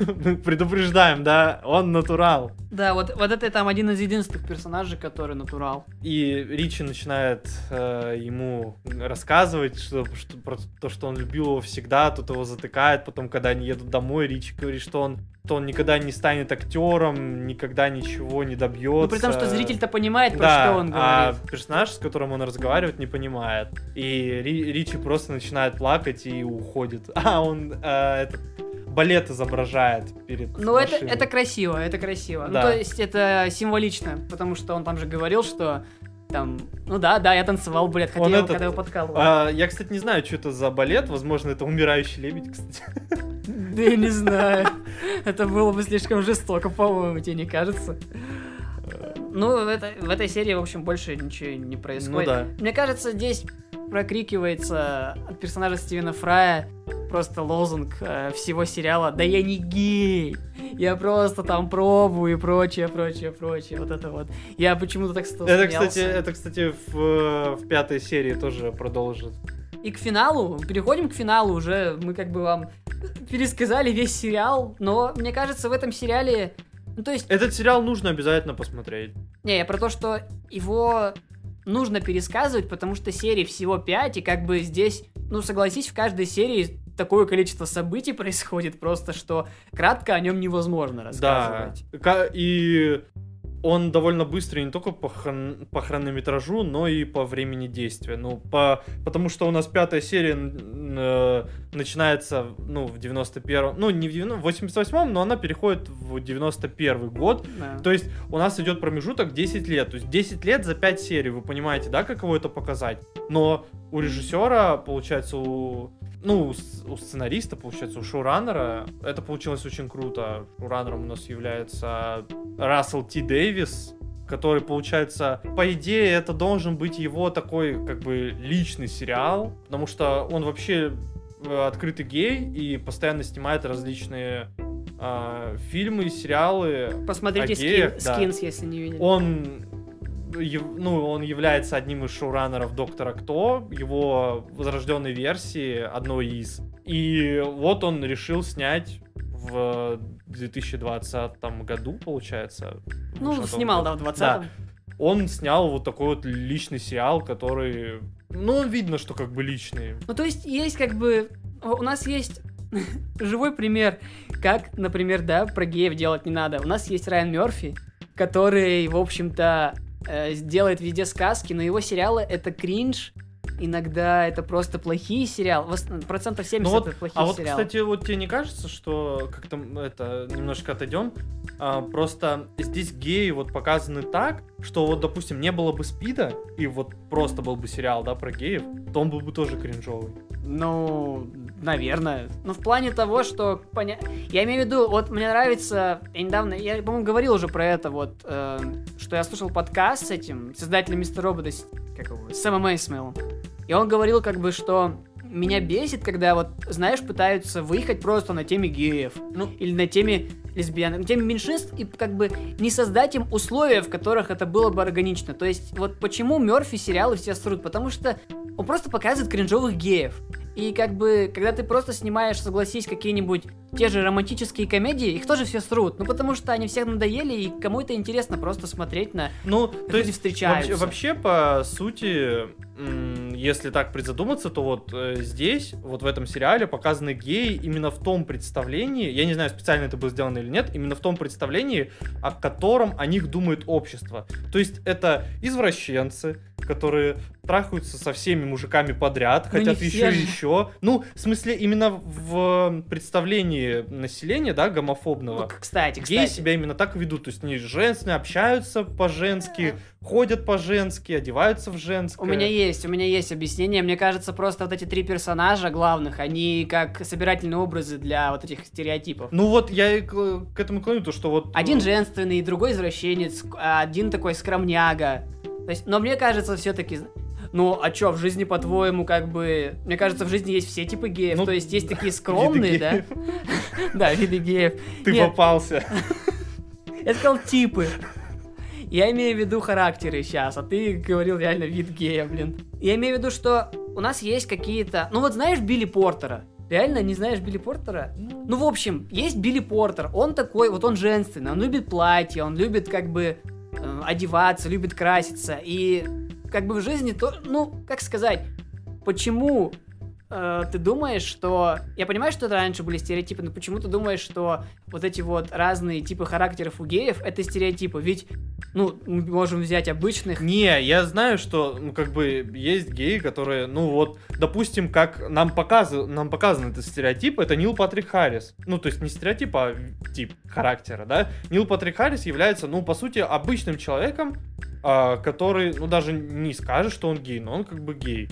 Мы предупреждаем, да, он натурал. Да, вот, вот это там один из единственных персонажей, который натурал. И Ричи начинает э, ему рассказывать что, что- про то, что он любил его всегда, тут его затыкает, потом, когда они едут домой, Ричи говорит, что он, что он никогда не станет актером, никогда ничего не добьется. Ну, при том, что зритель-то понимает, про да, что он а говорит. персонаж, с которым он разговаривает, не понимает. И Ри- Ричи просто начинает плакать и уходит. А он э, этот, балет изображает перед Ну, это, это красиво, это красиво. Да. Ну, то есть, это символично, потому что он там же говорил, что там, ну да, да, я танцевал, блядь, хотя Он я его этот, когда его подкалывал. А, я, кстати, не знаю, что это за балет. Возможно, это умирающий лебедь, кстати. Да я не знаю. Это было бы слишком жестоко, по-моему, тебе не кажется? Ну, в, это- в этой серии, в общем, больше ничего не происходит. Ну да. Мне кажется, здесь прокрикивается от персонажа Стивена Фрая просто лозунг э, всего сериала «Да я не гей! Я просто там пробую» и прочее, прочее, прочее. Вот это вот. Я почему-то так стал Это, кстати, это, кстати, в, в пятой серии тоже продолжит. И к финалу, переходим к финалу уже, мы как бы вам пересказали весь сериал, но мне кажется, в этом сериале, ну то есть, Этот сериал нужно обязательно посмотреть. не, я про то, что его нужно пересказывать, потому что серий всего 5, и как бы здесь, ну согласись, в каждой серии такое количество событий происходит просто, что кратко о нем невозможно Да. рассказывать. Ка- И он довольно быстрый не только по, хрон- по хронометражу, но и по времени действия. Ну, по... потому что у нас пятая серия э, начинается, ну, в 91-м, ну, не в 90 в 88-м, но она переходит в 91 год. Да. То есть у нас идет промежуток 10 лет. То есть 10 лет за 5 серий, вы понимаете, да, каково это показать? Но у режиссера, получается, у... Ну, у сценариста, получается, у шоураннера, это получилось очень круто. Шоураннером у нас является Рассел Ти Дэвис, который, получается, по идее, это должен быть его такой, как бы, личный сериал, потому что он вообще э, открытый гей и постоянно снимает различные а, фильмы, сериалы. Посмотрите геях, скин, да. скинс, если не видели. Он, ну, он является одним из шоураннеров Доктора Кто, его возрожденной версии, одной из. И вот он решил снять в 2020 году, получается. ну, снимал, да, в 20-м. Он снял вот такой вот личный сериал, который... Ну, видно, что как бы личный. Ну, то есть, есть как бы... У нас есть живой пример, как, например, да, про геев делать не надо. У нас есть Райан Мерфи, который, в общем-то, э, делает везде сказки, но его сериалы — это кринж, иногда это просто плохие сериалы, процентов 70 Ну вот, это плохие А вот, сериалы. кстати, вот тебе не кажется, что как-то это немножко отойдем? а, просто здесь геи вот показаны так, что вот, допустим, не было бы спида, и вот просто был бы сериал, да, про геев, то он был бы тоже кринжовый. Ну, Наверное. Ну, в плане того, что... Поня... Я имею в виду, вот мне нравится... Я недавно... Я, по-моему, говорил уже про это, вот, э, что я слушал подкаст с этим, создателем Мистер Робота, как его, Сэмом Эйсмейлом. И он говорил, как бы, что меня бесит, когда вот, знаешь, пытаются выехать просто на теме геев, ну, или на теме лесбиян, на теме меньшинств, и как бы не создать им условия, в которых это было бы органично. То есть, вот почему Мерфи сериалы все срут? Потому что он просто показывает кринжовых геев. И как бы, когда ты просто снимаешь, согласись, какие-нибудь те же романтические комедии, их тоже все срут. Ну, потому что они всех надоели, и кому это интересно просто смотреть на... Ну, то есть, встречаются. Вообще, вообще, по сути, если так призадуматься, то вот э, здесь, вот в этом сериале показаны геи именно в том представлении, я не знаю, специально это было сделано или нет, именно в том представлении, о котором о них думает общество. То есть это извращенцы, которые трахаются со всеми мужиками подряд, Ну, хотят еще и еще. Ну, в смысле, именно в представлении населения, да, Ну, гомофобного. к- кстати, Геи кстати. себя именно так ведут, то есть они женственные, общаются по-женски, ходят по-женски, одеваются в женское. У меня есть, у меня есть объяснение. Мне кажется, просто вот эти три персонажа главных, они как собирательные образы для вот этих стереотипов. Ну вот я к, к этому клоню, то что вот... Один э, женственный, другой извращенец, один такой скромняга. То есть, но мне кажется, все-таки. Ну, а чё, в жизни, по-твоему, как бы... Мне кажется, в жизни есть все типы геев. Ну, то есть, есть такие скромные, да? Да, виды геев. Ты попался. Я сказал типы. Я имею в виду характеры сейчас, а ты говорил реально вид гея, блин. Я имею в виду, что у нас есть какие-то... Ну вот знаешь Билли Портера? Реально не знаешь Билли Портера? Ну, в общем, есть Билли Портер. Он такой, вот он женственный, он любит платье, он любит как бы э, одеваться, любит краситься. И как бы в жизни то, ну, как сказать, почему э, ты думаешь, что... Я понимаю, что это раньше были стереотипы, но почему ты думаешь, что вот эти вот разные типы характеров у геев это стереотипы? Ведь, ну, мы можем взять обычных... Не, я знаю, что, ну, как бы, есть геи, которые, ну, вот, допустим, как нам, показывают, нам показан этот стереотип, это Нил Патрик Харрис. Ну, то есть не стереотип, а тип характера, да? Нил Патрик Харрис является, ну, по сути, обычным человеком, а, который, ну, даже не скажет, что он гей, но он как бы гей.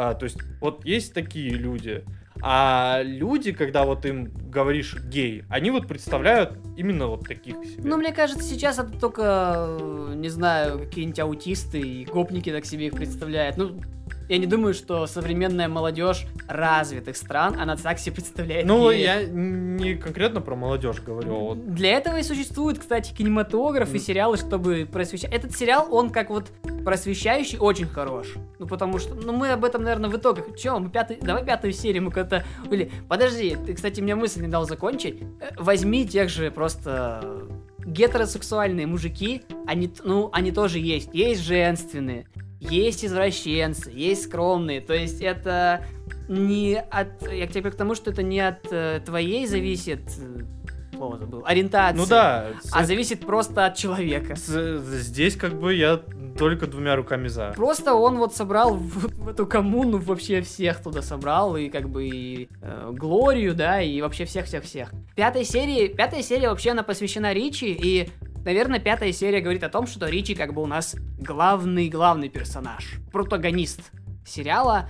А, то есть, вот есть такие люди. А люди, когда вот им говоришь гей, они вот представляют именно вот таких себе. Ну, мне кажется, сейчас это только, э, не знаю, какие-нибудь аутисты и гопники так себе их представляют. Ну, я не думаю, что современная молодежь развитых стран, она так себе представляет. Ну, геев. я не конкретно про молодежь говорю, а вот Для этого и существует, кстати, кинематограф и сериалы, чтобы просвещать. Этот сериал, он как вот просвещающий, очень хорош. Ну, потому что, ну, мы об этом, наверное, в итогах. Че, мы пятый, давай пятую серию мы когда-то... Или, подожди, ты, кстати, мне мысль не дал закончить. Э, Возьми тех же просто гетеросексуальные мужики, они, ну, они тоже есть. Есть женственные, есть извращенцы, есть скромные. То есть это не от... Я к тебе к тому, что это не от э, твоей зависит... э, Слово забыл. Ориентации. Ну да, А зависит просто от человека. здесь как бы я только двумя руками за. Просто он вот собрал в, в эту коммуну вообще всех туда собрал, и как бы и э, Глорию, да, и вообще всех-всех-всех. Пятая серия, пятая серия вообще она посвящена Ричи, и, наверное, пятая серия говорит о том, что Ричи как бы у нас главный-главный персонаж, протагонист сериала.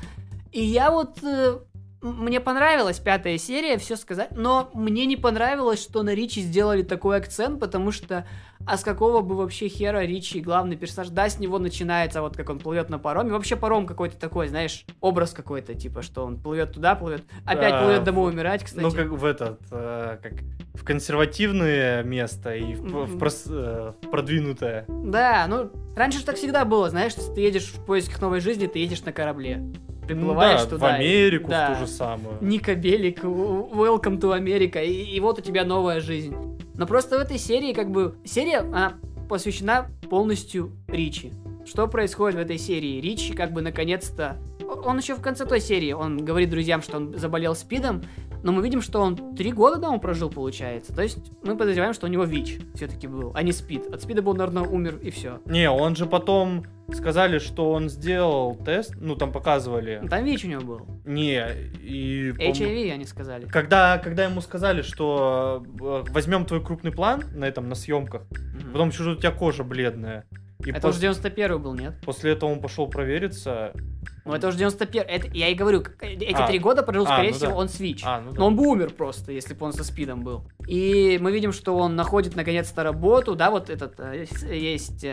И я вот... э, мне понравилась пятая серия, все сказать, но мне не понравилось, что на Ричи сделали такой акцент, потому что а с какого бы вообще хера Ричи главный персонаж? Да, с него начинается вот как он плывет на пароме. Вообще паром какой-то такой, знаешь, образ какой-то, типа, что он плывет туда, плывет, опять Да, плывет домой в- умирать, кстати. Ну, как в этот, э, как в консервативное место и в, в Мгм. прос- э, в продвинутое. Да, ну, раньше же так всегда было, знаешь, если ты едешь в поисках новой жизни, ты едешь на корабле. Ну Приплываешь да, туда. в Америку, да. в ту же самую. Ника Белик, Welcome to America, и, и вот у тебя новая жизнь. Но просто в этой серии, как бы, серия, она посвящена полностью Ричи. Что происходит в этой серии? Ричи, как бы, наконец-то... Он еще в конце той серии, он говорит друзьям, что он заболел СПИДом, но мы видим, что он три года дома прожил, получается. То есть мы подозреваем, что у него ВИЧ все-таки был, а не СПИД. От СПИДа был, наверное, умер и все. Не, он же потом сказали, что он сделал тест, ну там показывали. Там ВИЧ у него был. Не, и... по-моему, HIV, они сказали. Когда, когда ему сказали, что э, возьмем твой крупный план на этом, на съемках, Мгм. потом что-то у тебя кожа бледная. И Это пос- уже 91 был, нет? после этого он пошел провериться, Ну, это уже 91 это, Я и говорю, к- эти А. три года прожил, А, скорее ну всего, да. он Switch. А, ну да. Но он бы умер просто, если бы он со спидом был. И мы видим, что он находит наконец-то работу, да, вот этот э, есть...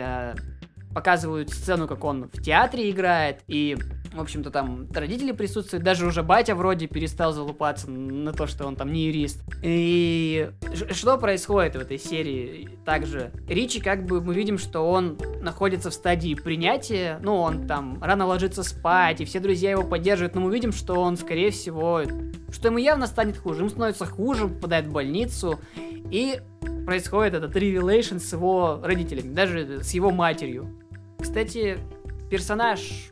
показывают сцену, как он в театре играет, и, в общем-то, там родители присутствуют, даже уже батя вроде перестал залупаться на то, что он там не юрист. И что происходит в этой серии? Также Ричи, как бы, мы видим, что он находится в стадии принятия, ну, он там рано ложится спать, и все друзья его поддерживают, но мы видим, что он, скорее всего, что ему явно станет хуже, ему становится хуже, попадает в больницу, и происходит этот ревелейшн с его родителями, даже с его матерью. Кстати, персонаж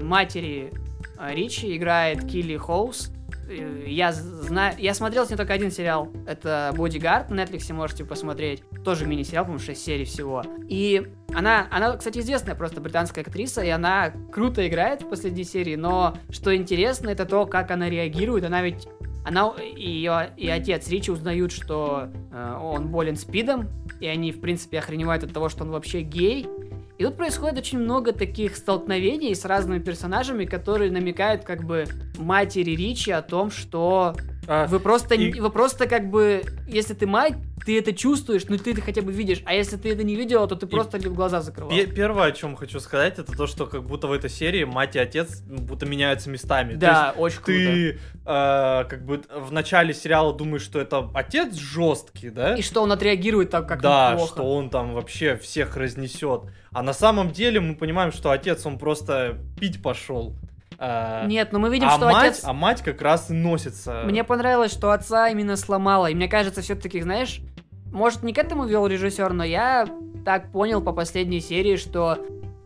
матери э, Ричи играет Килли Хоус. Э, Я знаю, я смотрел с ней только один сериал. Это Бодигард на Netflix, можете посмотреть. Тоже мини-сериал, по-моему, 6 серий всего. И она, она, кстати, известная просто британская актриса, и она круто играет в последней серии, но что интересно, это то, как она реагирует. Она ведь она и ее и отец Ричи узнают, что э, он болен спидом, и они, в принципе, охреневают от того, что он вообще гей. И тут происходит очень много таких столкновений с разными персонажами, которые намекают как бы матери Ричи о том, что А, вы просто, и- вы просто как бы, если ты мать, ты это чувствуешь, ну ты это хотя бы видишь, а если ты это не видела, то ты просто ли глаза закрывал. пе- Первое, о чем хочу сказать, это то, что как будто в этой серии мать и отец будто меняются местами. То Да, очень есть круто. ты э, как бы в начале сериала думаешь, что это отец жесткий, да? И что он отреагирует так, как да, плохо. что он там вообще всех разнесет. А на самом деле мы понимаем, что отец, он просто пить пошел. А, Нет, но мы видим, а что мать, отец... а мать как раз и носится. Мне понравилось, что отца именно сломало. И мне кажется, все-таки, знаешь, может, не к этому вел режиссер, но я так понял по последней серии, что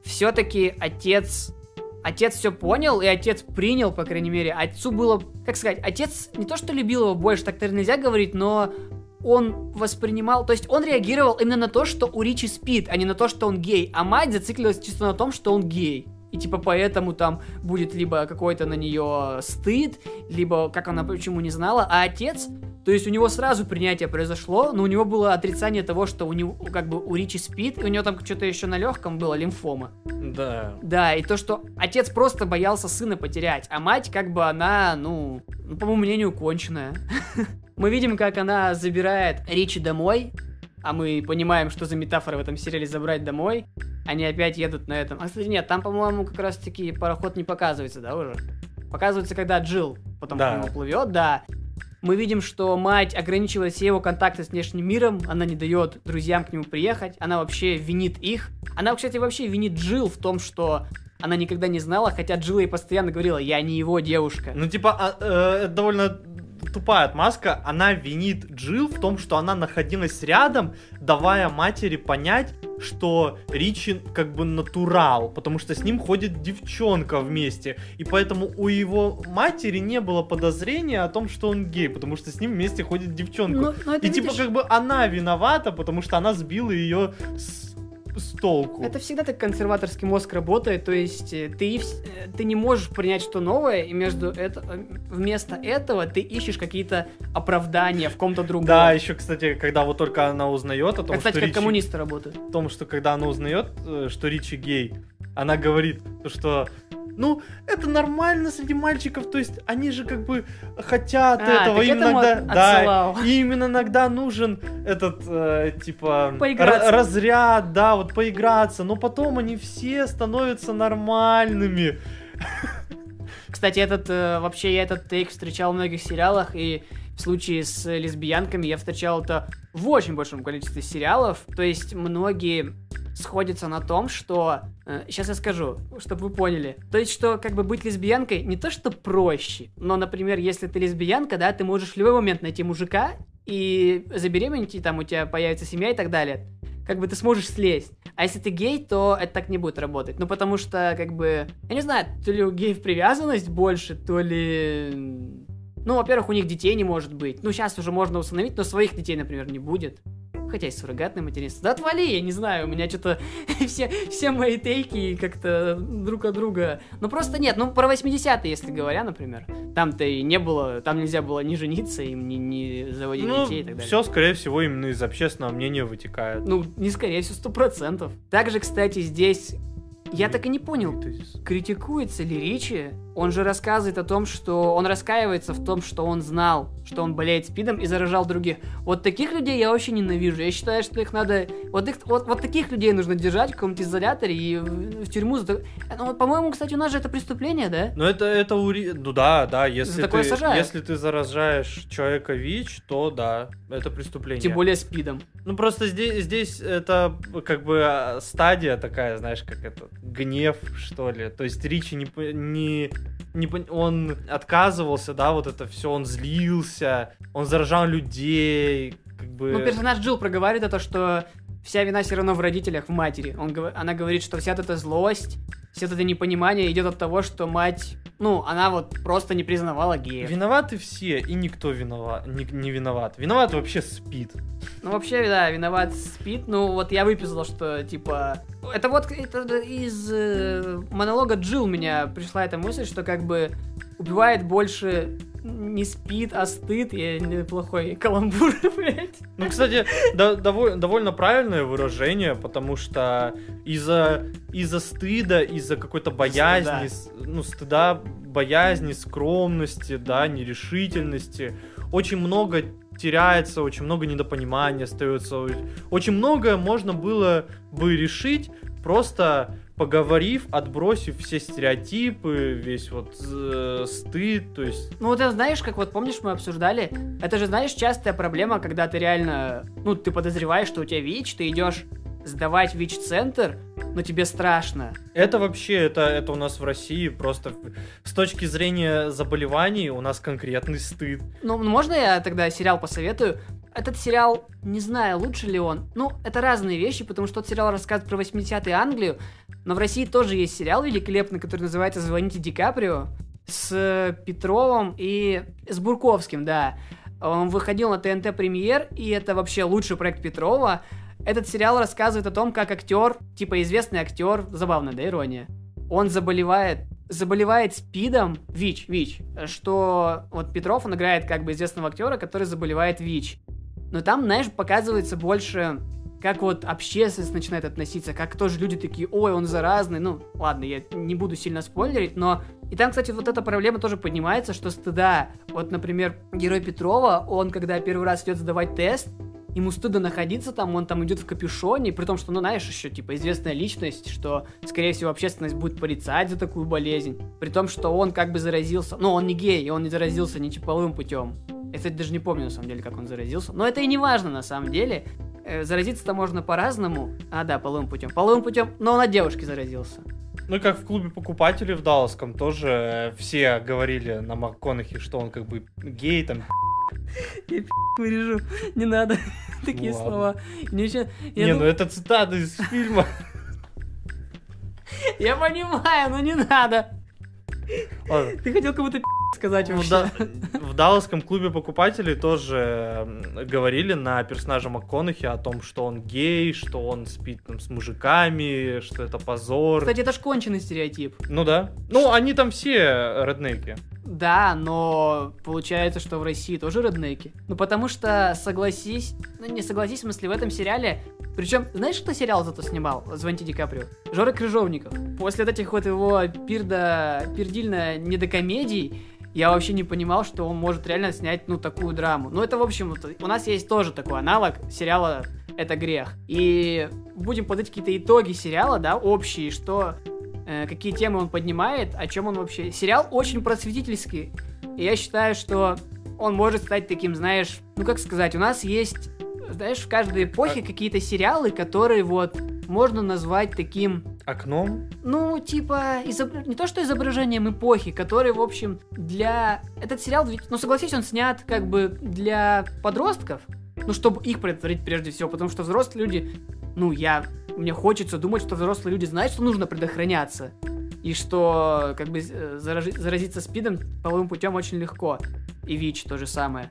все-таки отец. Отец все понял, и отец принял, по крайней мере. Отцу было, как сказать, отец не то что любил его больше, так наверное, нельзя говорить, но он воспринимал, то есть он реагировал именно на то, что у Ричи спит, а не на то, что он гей. А мать зациклилась чисто на том, что он гей. И типа поэтому там будет либо какой-то на нее стыд, либо как она почему не знала, а отец, то есть у него сразу принятие произошло, но у него было отрицание того, что у него как бы у Ричи спит, и у него там что-то еще на легком было, лимфома. Да. Да, и то, что отец просто боялся сына потерять, а мать как бы она, ну, ну, по моему мнению, конченая. Мы видим, как она забирает Ричи домой, а мы понимаем, что за метафора в этом сериале забрать домой. Они опять едут на этом. А, кстати, нет, там, по-моему, как раз-таки пароход не показывается, да, уже? Показывается, когда Джилл потом Да. к нему плывет, да. Мы видим, что мать ограничивает все его контакты с внешним миром, она не дает друзьям к нему приехать, она вообще винит их. Она, кстати, вообще винит Джилл в том, что она никогда не знала, хотя Джилл ей постоянно говорила, я не его девушка. Ну, типа, а, э, это довольно тупая отмазка. Она винит Джилл в том, что она находилась рядом, давая матери понять, что Ричи как бы натурал, потому что с ним ходит девчонка вместе. И поэтому у его матери не было подозрения о том, что он гей, потому что с ним вместе ходит девчонка. Ну, ну, это И типа видишь, как бы она виновата, потому что она сбила ее с, с толку. Это всегда так консерваторский мозг работает, то есть э, ты, э, ты не можешь принять что новое, и между это, э, вместо этого ты ищешь какие-то оправдания в ком-то другом. Да, еще, кстати, когда вот только она узнает о том, Как, кстати, что как Ричи... коммунисты работают. в том, что когда она узнает, что Ричи гей, она говорит, то, что ну, это нормально среди мальчиков, то есть они же как бы хотят А, этого, им иногда, да, и им иногда нужен этот, э, типа, разряд, да, вот поиграться, но потом они все становятся нормальными. Кстати, этот э, вообще я этот тейк встречал в многих сериалах, и в случае с лесбиянками я встречал это в очень большом количестве сериалов. То есть многие сходятся на том, что... сейчас я скажу, чтобы вы поняли. То есть, что как бы быть лесбиянкой не то, что проще, но, например, если ты лесбиянка, да, ты можешь в любой момент найти мужика и забеременеть, и там у тебя появится семья и так далее. Как бы ты сможешь слезть. А если ты гей, то это так не будет работать. Ну, потому что, как бы, я не знаю, то ли у геев привязанность больше, то ли... Ну, во-первых, у них детей не может быть. Ну, сейчас уже можно установить, но своих детей, например, не будет. Хотя есть суррогатное материнство. Да отвали, я не знаю, у меня что-то все, все мои тейки как-то друг от друга. Ну просто нет, ну про 80-е, если говоря, например. Там-то и не было, там нельзя было ни жениться, им ни, ни заводить Ну, детей и так далее. все, скорее всего, именно из общественного мнения вытекает. Ну, не скорее всего, сто процентов. Также, кстати, здесь Я так и не понял, критикуется ли Ричи? Он же рассказывает о том, что он раскаивается в том, что он знал, что он болеет спидом и заражал других. Вот таких людей я вообще ненавижу. Я считаю, что их надо... Вот, их, вот, вот таких людей нужно держать в каком-то изоляторе и в, в тюрьму. за Ну, по-моему, кстати, у нас же это преступление, да? Ну это, это ури... Ну да, да, если ты, сажают. если ты заражаешь человека ВИЧ, то да, это преступление. Тем более спидом. Ну просто здесь, здесь это как бы а, стадия такая, знаешь, как это, гнев, что ли. То есть Ричи не, не, не он отказывался, да, вот это все, он злился, он заражал людей, как бы... Ну, персонаж Джилл проговаривает это, что вся вина все равно в родителях, в матери. Он, она говорит, что вся эта злость, все это непонимание идет от того, что мать, ну, она вот просто не признавала геев. Виноваты все, и никто виноват, не, не виноват. Виноват вообще спит. Ну, вообще, да, виноват спит. Ну, вот я выписал, что, типа... Это вот это из э, монолога Джилл меня пришла эта мысль, что как бы убивает больше не спит, а стыд. Я неплохой каламбур, блядь. Ну, кстати, да- доволь- довольно правильное выражение, потому что из-за из-за стыда, из-за какой-то боязни, с- ну, стыда, боязни, скромности, да, нерешительности, очень много теряется, очень много недопонимания остается, очень многое можно было бы решить, просто поговорив, отбросив все стереотипы, весь вот э, стыд, то есть Ну, вот это знаешь, как вот помнишь, мы обсуждали, это же, знаешь, частая проблема, когда ты реально, ну, ты подозреваешь, что у тебя ВИЧ, ты идешь сдавать ВИЧ-центр, но тебе страшно. Это вообще, это, это у нас в России просто с точки зрения заболеваний у нас конкретный стыд. Ну, можно я тогда сериал посоветую? Этот сериал, не знаю, лучше ли он. Ну, это разные вещи, потому что тот сериал рассказывает про 80-е Англию, но в России тоже есть сериал великолепный, который называется «Звоните Ди Каприо» с Петровым и с Бурковским, да. Он выходил на ТНТ премьер, и это вообще лучший проект Петрова. Этот сериал рассказывает о том, как актер, типа известный актер, забавно, да, ирония, он заболевает заболевает СПИДом, ВИЧ, ВИЧ, что вот Петров, он играет как бы известного актера, который заболевает ВИЧ. Но там, знаешь, показывается больше, как вот общественность начинает относиться, как тоже люди такие, ой, он заразный, ну, ладно, я не буду сильно спойлерить, но... И там, кстати, вот эта проблема тоже поднимается, что стыда. Вот, например, герой Петрова, он, когда первый раз идет сдавать тест, ему стыдно находиться там, он там идет в капюшоне, при том, что, ну, знаешь, еще, типа, известная личность, что, скорее всего, общественность будет порицать за такую болезнь, при том, что он как бы заразился, ну, он не гей, и он не заразился ни половым путем. Я, кстати, даже не помню, на самом деле, как он заразился, но это и не важно, на самом деле, Э, заразиться-то можно по-разному, а, да, половым путем, половым путем, но он от девушки заразился. Ну и как в клубе покупателей в Далласском тоже э, все говорили на МакКонахи, что он как бы гей, там, Я вырежу, не надо такие ладно. слова. Мне ещё- я не, дум- ну это цитата из фильма. Я понимаю, но не надо. Ладно. Ты хотел кому-то сказать Ну, вообще. да, в Далласском клубе покупателей тоже говорили на персонажа МакКонахи о том, что он гей, что он спит там с мужиками, что это позор. Кстати, это ж конченый стереотип. Ну да. Ну, они там все реднеки. Да, но получается, что в России тоже реднеки. Ну потому что, согласись, ну не согласись, в смысле, в этом сериале... Причем, знаешь, кто сериал зато снимал? Звоните Ди Каприо. Жора Крыжовников. После вот этих вот его пирда, пирдильно недокомедий, я вообще не понимал, что он может реально снять, ну, такую драму. Ну, это, в общем, у нас есть тоже такой аналог сериала «Это грех». И будем подать какие-то итоги сериала, да, общие, что э, какие темы он поднимает, о чем он вообще. Сериал очень просветительский. И я считаю, что он может стать таким, знаешь, ну как сказать, у нас есть, знаешь, в каждой эпохе какие-то сериалы, которые вот можно назвать таким, Окном? ну, типа, изобр- не то что изображением эпохи, который, в общем, для... Этот сериал, ну, согласись, он снят как бы для подростков, ну, чтобы их предотвратить прежде всего, потому что взрослые люди, ну, я... Мне хочется думать, что взрослые люди знают, что нужно предохраняться. И что, как бы, заражи- заразиться СПИДом половым путем очень легко. И ВИЧ то же самое.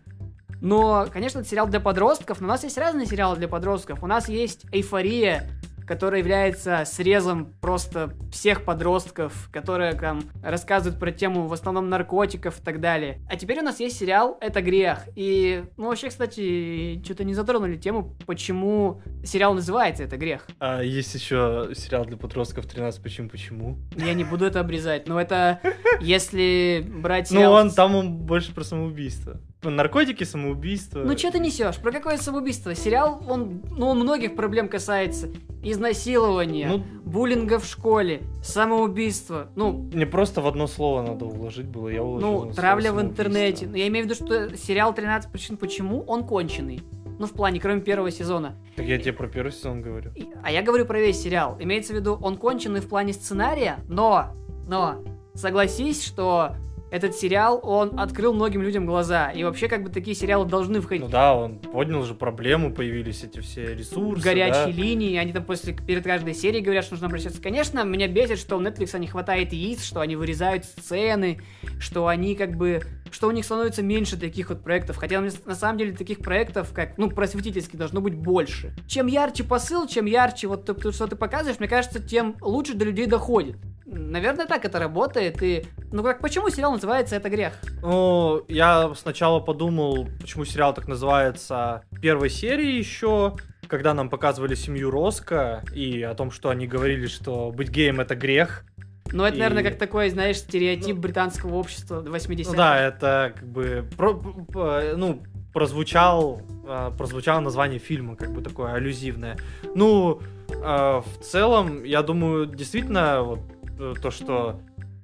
Но, конечно, это сериал для подростков, но у нас есть разные сериалы для подростков. У нас есть «Эйфория», которая является срезом просто всех подростков, которые там рассказывают про тему в основном наркотиков и так далее. А теперь у нас есть сериал «Это грех». И, ну, вообще, кстати, что-то не затронули тему, почему сериал называется «Это грех». А есть еще сериал для подростков 13 «Почему, почему?». Я не буду это обрезать, но это если брать Ну, сериал... он там он больше про самоубийство. Наркотики, самоубийство. Ну что ты несешь? Про какое самоубийство? Сериал, он, ну, он многих проблем касается. Изнасилования, Ну, буллинга в школе, самоубийства. Ну, мне просто в одно слово надо уложить было, я уложил. ну, травля в самоубийство. интернете. Ну, я имею в виду, что сериал «13 причин почему» он конченый. Ну, в плане, кроме первого сезона. Так я тебе про первый сезон говорю. А я говорю про весь сериал. Имеется в виду, он конченый в плане сценария, но, но, согласись, что этот сериал, он открыл многим людям глаза. И вообще, как бы, такие сериалы должны входить. Ну да, он поднял же проблему, появились эти все ресурсы. горячие да. линии, они там после перед каждой серией говорят, что нужно обращаться. Конечно, меня бесит, что у Netflix не хватает яиц, что они вырезают сцены, что они как бы что у них становится меньше таких вот проектов. Хотя на самом деле таких проектов, как, ну, просветительских, должно быть больше. Чем ярче посыл, чем ярче вот то, что ты показываешь, мне кажется, тем лучше до людей доходит. Наверное, так это работает. И, ну, как, почему сериал называется «Это грех»? Ну, я сначала подумал, почему сериал так называется первой серии еще, когда нам показывали семью Роско и о том, что они говорили, что быть геем это грех. Ну, это, И- наверное, как такой, знаешь, стереотип Ну, британского общества 80-х. Ну да, это как бы, про- ну, прозвучал, э, прозвучало название фильма, как бы такое аллюзивное. Ну, э, в целом, я думаю, действительно, вот э, то, что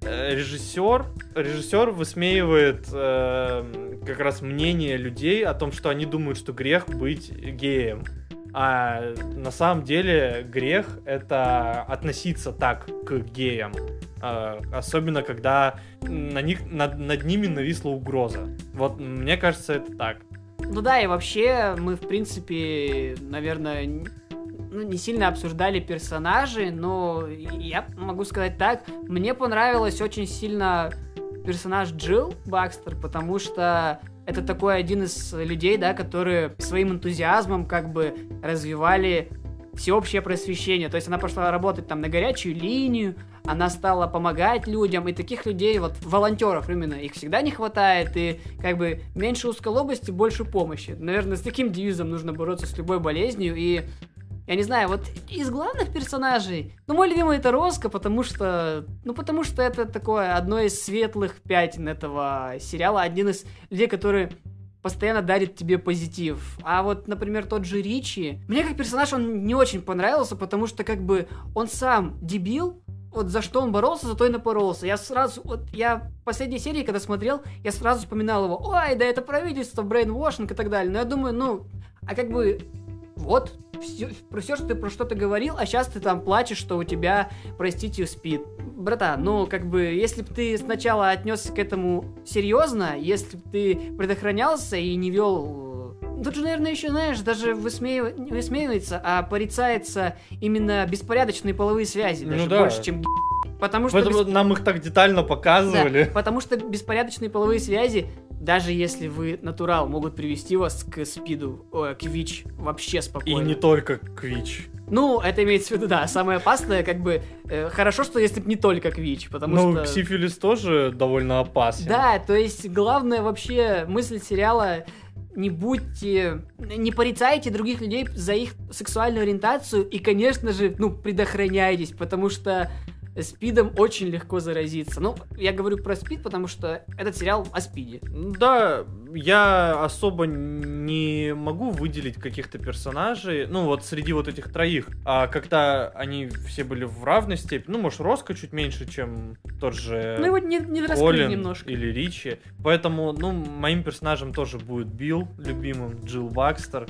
режиссер, режиссер высмеивает э, как раз мнение людей о том, что они думают, что грех быть геем. А на самом деле грех это относиться так к геям. А, особенно когда на них, над, над ними нависла угроза. Вот мне кажется, это так. Ну да, и вообще мы, в принципе, наверное, ну, не сильно обсуждали персонажей, но я могу сказать так, мне понравилось очень сильно персонаж Джилл Бакстер, потому что это такой один из людей, да, которые своим энтузиазмом как бы развивали всеобщее просвещение. То есть она пошла работать там на горячую линию, она стала помогать людям, и таких людей, вот волонтеров именно, их всегда не хватает, и как бы меньше узколобости, больше помощи. Наверное, с таким девизом нужно бороться с любой болезнью, и я не знаю, вот из главных персонажей, ну, мой любимый это Роско, потому что, ну, потому что это такое одно из светлых пятен этого сериала, один из людей, который постоянно дарит тебе позитив. А вот, например, тот же Ричи, мне как персонаж он не очень понравился, потому что как бы он сам дебил, вот за что он боролся, за то и напоролся. Я сразу, вот я в последней серии, когда смотрел, я сразу вспоминал его, ой, да это правительство, брейнвошинг и так далее. Но я думаю, ну, а как бы, вот, все, про все, что ты про что ты говорил, а сейчас ты там плачешь, что у тебя, простите, спит. Братан, ну, как бы, если бы ты сначала отнесся к этому серьезно, если бы ты предохранялся и не вел... Тут же, наверное, еще, знаешь, даже высмеив- не высмеивается, а порицается именно беспорядочные половые связи, Ну даже да. больше, чем. Потому что... Поэтому бес- нам их так детально да, показывали. потому что беспорядочные половые связи, даже если вы натурал, могут привести вас к спиду, о, к ВИЧ вообще И спокойно. не только Квич. Ну, это имеется в виду, да, самое опасное, как бы, э, хорошо, что если бы не только к ВИЧ, потому Ну, что... сифилис тоже довольно опасен. Да, то есть главная вообще мысль сериала не будьте, не порицайте других людей за их сексуальную ориентацию и, конечно же, ну, предохраняйтесь, потому что спидом очень легко заразиться. Ну, я говорю про спид, потому что этот сериал о спиде. Да, я особо не могу выделить каких-то персонажей, ну вот среди вот этих троих, а когда они все были в равной степени, ну может Роско чуть меньше, чем тот же Ну, его не, не Колин немножко. или Ричи, поэтому, ну, моим персонажем тоже будет Билл, любимым, Джилл Бакстер.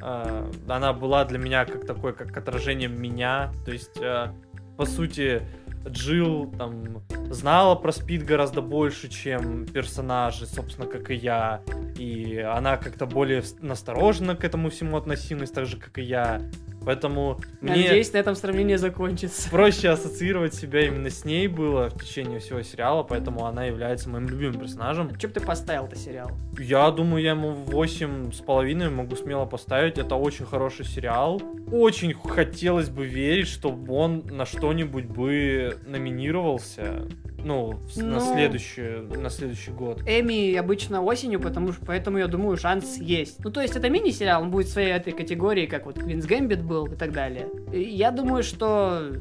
А, Она была для меня как такой, как отражением меня, то есть, а, по сути, Джилл там знала про Спид гораздо больше, чем персонажи, собственно, как и я. И она как-то более настороженно к этому всему относилась, так же, как и я. Поэтому мне надеюсь, на этом сравнение закончится. проще ассоциировать себя именно с ней было в течение всего сериала, поэтому она является моим любимым персонажем. Че бы ты поставил-то сериал? Я думаю, я ему 8 с половиной могу смело поставить. Это очень хороший сериал. Очень хотелось бы верить, чтобы он на что-нибудь бы номинировался. Ну, в- на, Ну. следующий, на следующий год. Эмми обычно осенью, потому что поэтому я думаю, шанс есть. Ну, то есть это мини-сериал, он будет в своей этой категории, как вот Queen's Gambit был и так далее. И я думаю, что...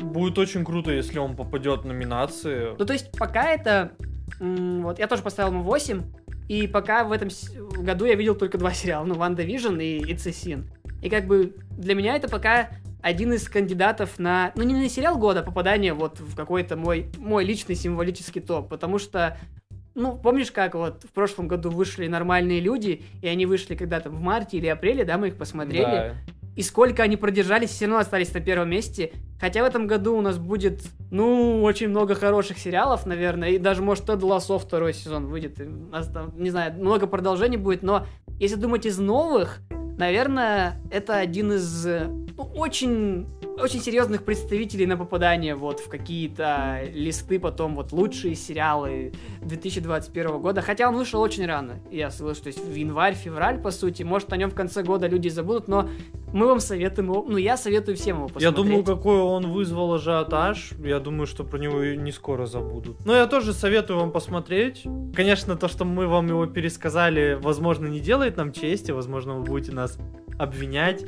Будет очень круто, если он попадет в номинации. Ну, то есть пока это... Вот, я тоже поставил ему 8, и пока в этом году я видел только два сериала, ну, WandaVision и It's a Sin. И как бы для меня это пока один из кандидатов на, ну не на сериал года, а попадание вот в какой-то мой, мой личный символический топ, потому что, ну, помнишь, как вот в прошлом году вышли нормальные люди, и они вышли когда-то в марте или апреле, да, мы их посмотрели, Да. и сколько они продержались, все равно остались на первом месте. Хотя в этом году у нас будет, ну, очень много хороших сериалов, наверное, и даже, может, Тед Лассо второй сезон выйдет. и у нас там, не знаю, много продолжений будет, но если думать из новых, наверное, это один из э, ну, очень, очень серьезных представителей на попадание вот в какие-то листы потом вот лучшие сериалы 2021 года. Хотя он вышел очень рано, я слышу, то есть в январь-февраль, по сути. Может, о нем в конце года люди забудут, но мы вам советуем его, ну, я советую всем его Я посмотреть. думаю, какой он вызвал ажиотаж. Я думаю, что про него не скоро забудут. Но я тоже советую вам посмотреть. Конечно, то, что мы вам его пересказали, возможно, не делает нам чести. Возможно, вы будете нас обвинять.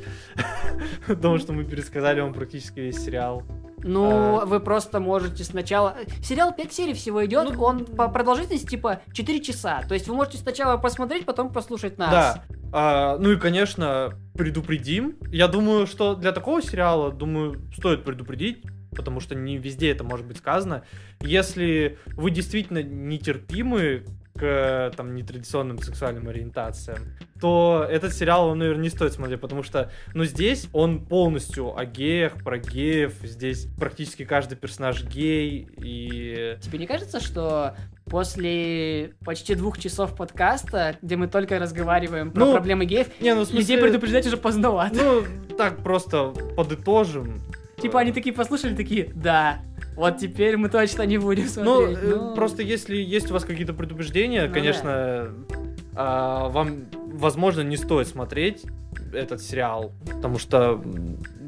Потому что мы пересказали вам практически весь сериал. Ну, А. вы просто можете сначала... Сериал 5 серий всего идет, Ну, он по продолжительности типа 4 часа. То есть вы можете сначала посмотреть, потом послушать нас. Да. А, ну и, конечно, предупредим. Я думаю, что для такого сериала, думаю, стоит предупредить, потому что не везде это может быть сказано. Если вы действительно нетерпимы к там, нетрадиционным сексуальным ориентациям, то этот сериал вам, наверное, не стоит смотреть, потому что, ну, здесь он полностью о геях, про геев, здесь практически каждый персонаж гей, и... Тебе не кажется, что после почти двух часов подкаста, где мы только разговариваем про Ну, проблемы геев, Не, ну, в людей смысле... предупреждать уже поздновато. Ну, так просто подытожим. Типа они такие послушали, такие, да, вот теперь мы точно не будем Ну, смотреть. э, просто если есть у вас какие-то предубеждения, Ну конечно, а, вам, возможно, не стоит смотреть этот сериал, потому что,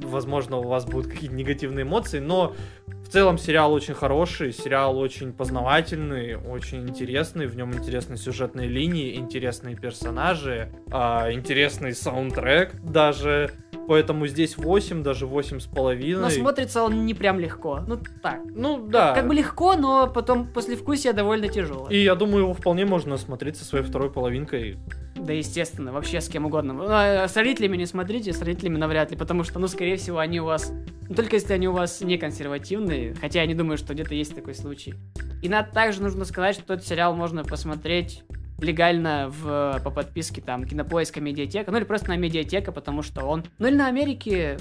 возможно, у вас будут какие-то негативные эмоции, но в целом сериал очень хороший, сериал очень познавательный, очень интересный, в нем интересные сюжетные линии, интересные персонажи, а, интересный саундтрек даже, поэтому здесь 8, даже 8 с половиной. Но смотрится он не прям легко. Ну, так. Ну да. Как бы легко, но потом послевкусие довольно тяжелое. И я думаю, его вполне можно смотреть со своей второй половинкой. Да, естественно, вообще с кем угодно. Ну, а С родителями не смотрите, с родителями навряд ли, потому что, ну, скорее всего, они у вас... Ну, только если они у вас не консервативные, хотя я не думаю, что где-то есть такой случай. И на, также нужно сказать, что этот сериал можно посмотреть легально в, по подписке там Кинопоиска, Медиатека, ну или просто на Медиатека, потому что он... Ну или на Америке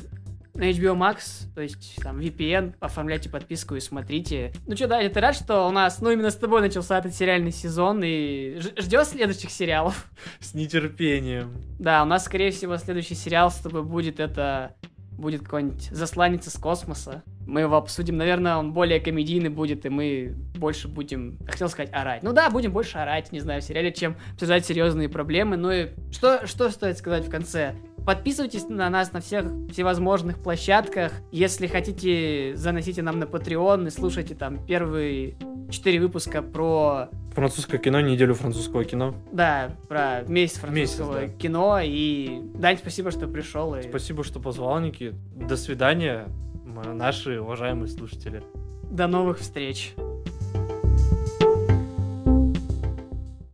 на HBO Max, то есть там VPN, оформляйте подписку и смотрите. Ну что, да, ты рад, что у нас, ну именно с тобой начался этот сериальный сезон и ждешь следующих сериалов? С нетерпением. Да, у нас, скорее всего, следующий сериал с тобой будет это... Будет какой-нибудь «Засланец из космоса». Мы его обсудим. Наверное, он более комедийный будет, и мы больше будем, хотел сказать, орать. Ну да, будем больше орать, не знаю, в сериале, чем обсуждать серьезные проблемы. Ну и что, что стоит сказать в конце? Подписывайтесь на нас на всех всевозможных площадках. Если хотите, заносите нам на Patreon и слушайте там первые четыре выпуска про Французское кино, неделю французского кино. да, про месяц Месяц, французского да. кино. И Дань, спасибо, что пришел. И Спасибо, что позвал, Ники. До свидания, наши уважаемые слушатели. до новых встреч.